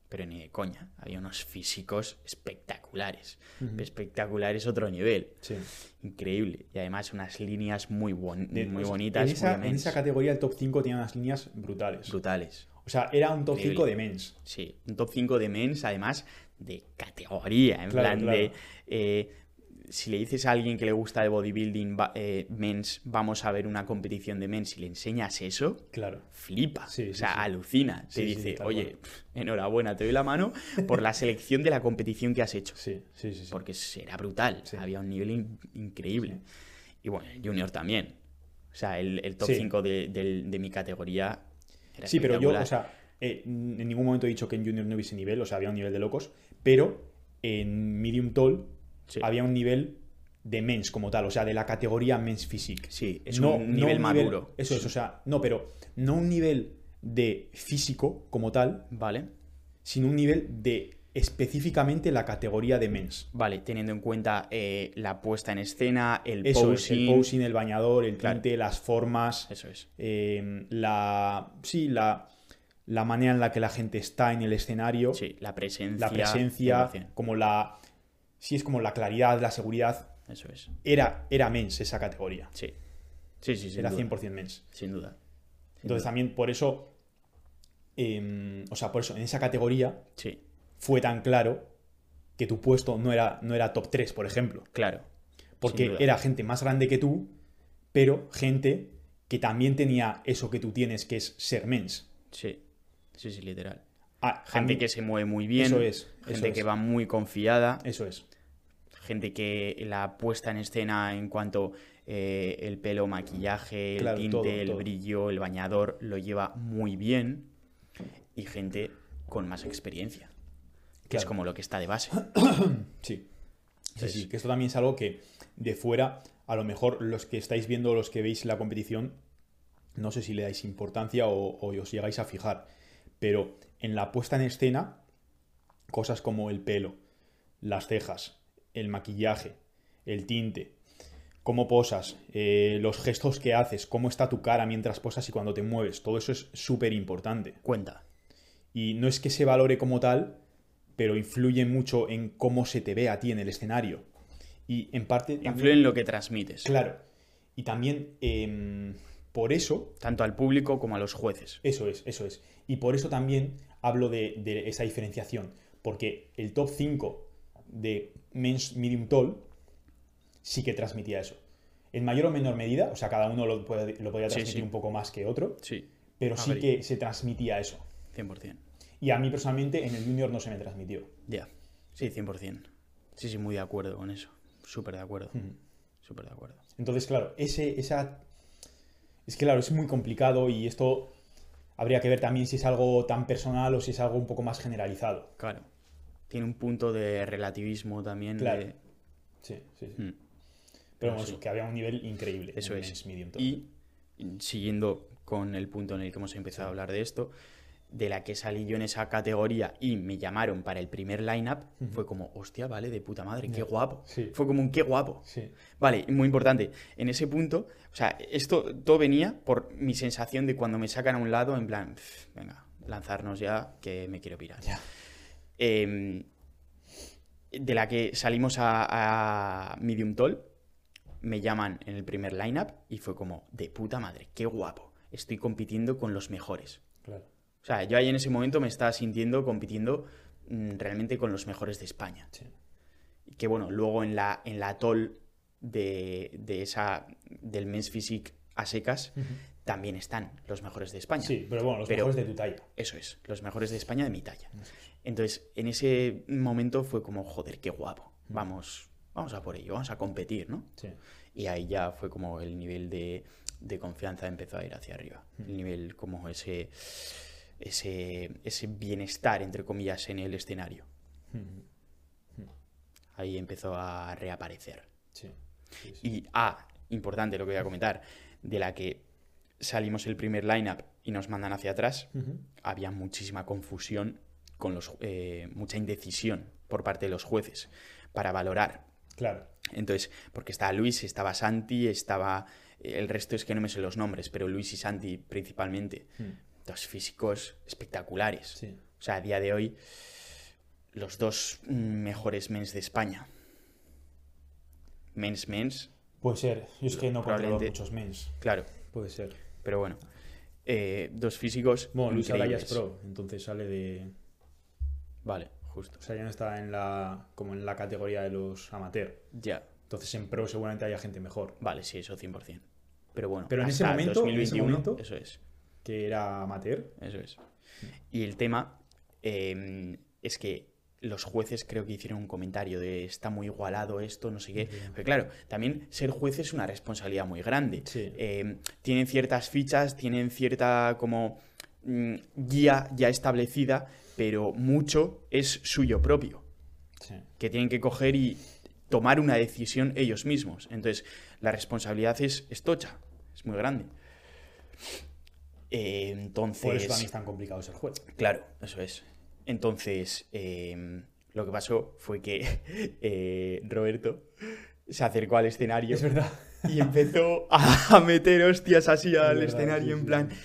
A: Pero ni de coña. Había unos físicos espectaculares.
B: Ujú.
A: Espectaculares otro nivel.
B: Sí.
A: Increíble. Y además unas líneas muy, bon-
B: De-
A: muy bonitas.
B: En esa, en esa categoría el top 5 tenía unas líneas brutales.
A: brutales.
B: O sea, era un top
A: Increíble.
B: 5 de mens.
A: Sí, un top 5 de mens, además de categoría. En
B: Claro,
A: plan
B: claro.
A: de. eh, si le dices a alguien que le gusta el bodybuilding va- eh, mens, vamos a ver una competición de mens, y le enseñas eso,
B: Claro.
A: flipa.
B: Sí,
A: o sea,
B: sí.
A: alucina. Te dice, oye, enhorabuena, te doy la mano por la selección de la competición que has hecho.
B: Sí, sí, sí.
A: Porque será brutal. Había un nivel in- increíble. Y bueno, el junior también. O sea, el, el top
B: Sí.
A: 5 de, del- de mi categoría era
B: Sí, pero yo, o sea, eh, en ningún momento he dicho que en Junior no hubiese nivel, o sea, había un nivel de locos, pero en Medium Tall
A: Sí.
B: había un nivel de mens como tal, o sea, de la categoría mens physique.
A: Sí, es un nivel maduro.
B: Eso es, o sea, no, pero no un nivel de físico como tal,
A: Vale.
B: sino un nivel de específicamente la categoría de mens.
A: Vale, teniendo en cuenta eh, la puesta en escena, el
B: Eso es,
A: posing.
B: el posing, el bañador, el
A: Claro.
B: tinte, las formas,
A: Eso es.
B: eh, la, sí, la, la manera en la que la gente está en el escenario.
A: Sí, la presencia.
B: la presencia,
A: 100%.
B: como la. Sí, es como la claridad, la seguridad.
A: Eso es.
B: Era, era mens esa categoría.
A: Sí. Sí, sí, sin
B: era
A: duda.
B: 100% mens.
A: Sin duda. Sin
B: Entonces
A: duda.
B: también por eso. em, o sea, por eso en esa categoría
A: Sí,
B: fue tan claro que tu puesto no era, no era top 3, por ejemplo.
A: claro.
B: Porque era gente más grande que tú, pero gente que también tenía eso que tú tienes, que es ser mens.
A: Sí. Sí, sí, literal.
B: Ah, a
A: Gente
B: mí-
A: que se mueve muy bien.
B: Eso es,
A: Gente que va muy confiada.
B: Eso es.
A: Gente que la puesta en escena en cuanto eh, el pelo, maquillaje, el
B: Claro,
A: tinte,
B: todo,
A: el
B: todo.
A: brillo, el bañador, lo lleva muy bien y gente con más experiencia, que es como lo que está de base. <coughs>
B: Sí. Sí, sí, que esto también es algo que de fuera, a lo mejor los que estáis viendo, los que veis la competición, no sé si le dais importancia o, o os llegáis a fijar, pero en la puesta en escena, cosas como el pelo, las cejas, el maquillaje, el tinte, cómo posas, eh, los gestos que haces, cómo está tu cara mientras posas y cuando te mueves, todo eso es súper importante.
A: Cuenta.
B: Y no es que se valore como tal, pero influye mucho en cómo se te ve a ti en el escenario. Y en parte... también-
A: Influye en lo que transmites,
B: Claro. Y también em, por eso,
A: tanto al público como a los jueces.
B: eso es, eso es. Y por eso también hablo de, de esa diferenciación. Porque el top 5 de Men's Medium Tall sí que transmitía eso. En mayor o menor medida, o sea, cada uno lo, puede- lo podía transmitir
A: sí.
B: un poco más que otro,
A: Sí,
B: pero sí que se transmitía eso.
A: 100%.
B: Y a mí personalmente en el Junior no se me transmitió.
A: Ya, sí, 100%. Sí, sí, muy de acuerdo con eso. Súper de acuerdo. Súper de acuerdo.
B: Entonces, claro, ese, esa. Es que, claro, es muy complicado y esto habría que ver también si es algo tan personal o si es algo un poco más generalizado.
A: Claro. Tiene un punto de relativismo también.
B: Claro.
A: de-
B: Sí, sí, sí.
A: Mm,
B: Pero
A: sí.
B: eso, que había un nivel increíble.
A: Eso
B: en
A: es.
B: Medium.
A: Y siguiendo con el punto en el que hemos empezado a hablar de esto, de la que salí yo en esa categoría y me llamaron para el primer lineup, fue como, hostia, vale, de puta madre, qué guapo.
B: Sí.
A: Fue como un qué guapo.
B: Sí,
A: Vale, muy importante, en ese punto, o sea, esto todo venía por mi sensación de cuando me sacan a un lado, en plan, "Pff, venga, lanzarnos ya, que me quiero pirar. Eh, de la que salimos a, a Medium Tall, me llaman en el primer lineup y fue como, de puta madre, qué guapo, estoy compitiendo con los mejores.
B: Claro.
A: O sea, yo ahí en ese momento me estaba sintiendo compitiendo mm, realmente con los mejores de España.
B: Sí.
A: Y que bueno, luego en la, en la de, de esa, del Men's Physique a secas, también están los mejores de España.
B: Sí, pero bueno, los
A: Pero-
B: mejores de tu talla.
A: Eso es, los mejores de España de mi talla. Entonces, en ese momento fue como, joder, qué guapo. Vamos, vamos a por ello, vamos a competir, ¿no?
B: Sí.
A: Y ahí ya fue como el nivel de, de confianza empezó a ir hacia arriba. El nivel como ese, ese, ese bienestar, entre comillas, en el escenario. Ahí empezó a reaparecer.
B: Sí. sí, sí.
A: Y, ah, importante lo que voy a comentar, de la que salimos el primer lineup y nos mandan hacia atrás, había muchísima confusión, con los, eh, mucha indecisión por parte de los jueces para valorar.
B: Claro.
A: Entonces, porque estaba Luis, estaba Santi, estaba... El resto es que no me sé los nombres, pero Luis y Santi principalmente. Dos físicos espectaculares.
B: Sí.
A: O sea, a día de hoy, los dos mejores mens de España. Mens, mens,
B: Puede ser. Yo es que no controlo muchos mens.
A: claro,
B: Puede ser.
A: pero bueno. Eh, dos físicos.
B: Bueno, Luis ahora ya es pro, entonces sale de.
A: Vale, justo.
B: O sea, ya no está en la. como en la categoría de los amateur.
A: Ya,
B: Entonces en pro seguramente haya gente mejor.
A: vale, sí, eso 100%. Pero bueno,
B: Pero en ese momento- en ese
A: 2021,
B: momento-
A: eso es.
B: Que era amateur.
A: Eso es. Y el tema eh, es que los jueces creo que hicieron un comentario de está muy igualado esto, no sé qué. Pero claro, también ser juez es una responsabilidad muy grande.
B: Sí.
A: Eh, tienen ciertas fichas, tienen cierta como mm, guía ya establecida, pero mucho es suyo propio,
B: Sí.
A: que tienen que coger y tomar una decisión ellos mismos. Entonces, la responsabilidad es, es tocha, es muy grande. Eh, entonces...
B: Por eso también es tan complicado ser juez.
A: Claro, eso es. Entonces, eh, lo que pasó fue que <laughs> eh, Roberto se acercó al escenario
B: Es verdad.
A: y empezó <laughs> a meter hostias así al escenario
B: sí,
A: en plan, eh,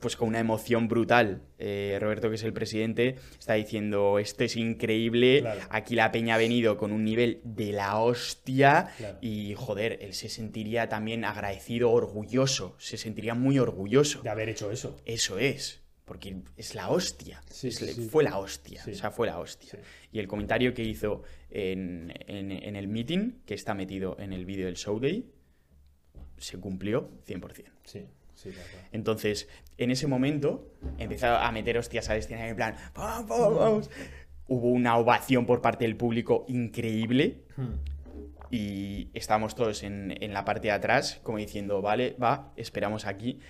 A: pues con una emoción brutal. Eh, Roberto, que es el presidente, está diciendo, esto es increíble,
B: Claro.
A: aquí la peña ha venido con un nivel de la hostia
B: Claro.
A: y joder, él se sentiría también agradecido, orgulloso, se sentiría muy orgulloso.
B: De haber hecho eso.
A: Eso es, porque es la hostia.
B: Sí,
A: Es
B: sí,
A: le-
B: sí.
A: Fue la hostia, o sea, fue la hostia. Y el comentario que hizo en, en- en el meeting, que está metido en el vídeo del Show Day, se cumplió 100%.
B: Sí, sí.
A: Entonces, en ese momento, empezó a meter hostias al escenario en plan, "Vamos, vamos, vamos". Hubo una ovación por parte del público increíble. y estábamos todos en, en la parte de atrás, como diciendo, vale, va, esperamos aquí.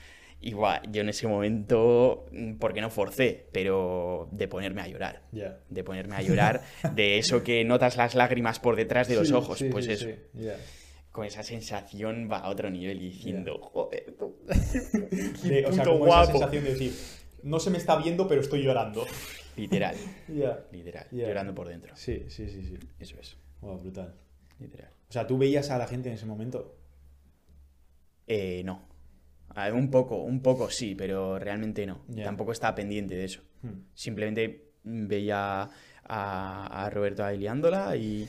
A: Y buah, yo en ese momento, mm, porque no forcé, pero de ponerme a llorar. De ponerme a llorar, de eso que notas las lágrimas por detrás de los ojos,
B: sí,
A: pues eso. Con esa sensación va a otro nivel y diciendo, joder, tú, <laughs>
B: De- o sea,
A: puto
B: como esa
A: guapo.
B: sensación de decir, no se me está viendo, pero estoy llorando. <laughs>
A: Literal, literal, llorando por dentro.
B: Sí, sí, sí, sí.
A: Eso es,
B: Wow, brutal.
A: literal.
B: O sea, ¿tú veías a la gente en ese momento?
A: Eh, no. A ver, un poco, un poco sí, pero realmente no. Tampoco estaba pendiente de eso.
B: Hmm.
A: Simplemente veía a, a Roberto ahí liándola y,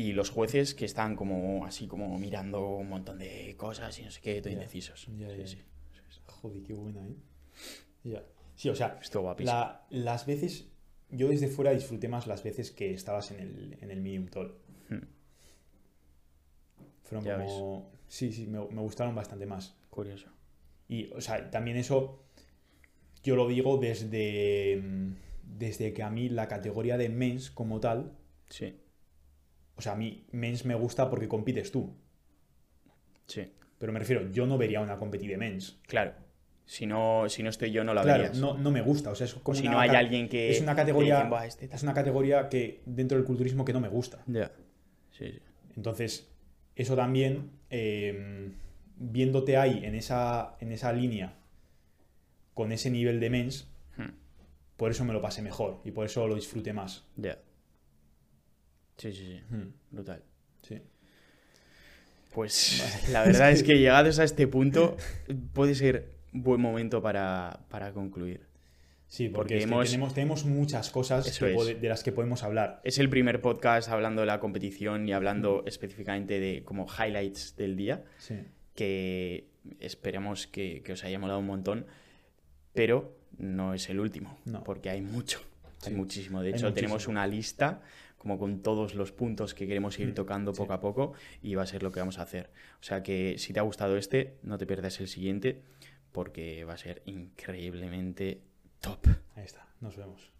A: y los jueces que estaban como así como mirando un montón de cosas y no sé qué, todo indecisos. Sí, sí.
B: Joder, qué buena, ¿eh? Ya. Sí, o sea, la- las veces, yo desde fuera disfruté más las veces que estabas en el, en el Medium Tall.
A: Hmm.
B: Fueron
A: Ya
B: como... Sí, sí, me, me gustaron bastante más.
A: Curioso.
B: Y, o sea, también eso, yo lo digo desde, desde que a mí la categoría de mens como tal,
A: Sí,
B: o sea, a mí mens me gusta porque compites tú.
A: sí.
B: Pero me refiero, yo no vería una competi de mens.
A: Claro. Si no, si no estoy yo, no la
B: Claro,
A: verías.
B: no, no me gusta. O sea, es como
A: o si no hay alguien que.
B: es una categoría
A: dicen, "Buah, este tal".
B: es una categoría que dentro del culturismo que no me gusta.
A: Ya. Sí, sí.
B: Entonces, eso también, eh, viéndote ahí en esa, en esa línea, con ese nivel de mens,
A: Hmm.
B: por eso me lo pasé mejor y por eso lo disfruté más.
A: Ya. Sí, sí, sí.
B: Hmm,
A: Brutal.
B: Sí.
A: Pues la verdad es que <laughs> llegados a este punto puede ser buen momento para, para concluir.
B: Sí, porque,
A: Porque
B: es que
A: hemos-
B: tenemos, tenemos muchas cosas que de las que podemos hablar.
A: Es el primer podcast hablando de la competición y hablando específicamente de como highlights del día,
B: Sí.
A: que esperemos que, que os haya molado un montón, pero no es el último,
B: No.
A: porque hay mucho, hay muchísimo. De hecho, tenemos una lista como con todos los puntos que queremos ir
B: Mm,
A: tocando
B: sí.
A: poco a poco y va a ser lo que vamos a hacer. O sea que si te ha gustado este, no te pierdas el siguiente, porque va a ser increíblemente top.
B: Ahí está. Nos vemos.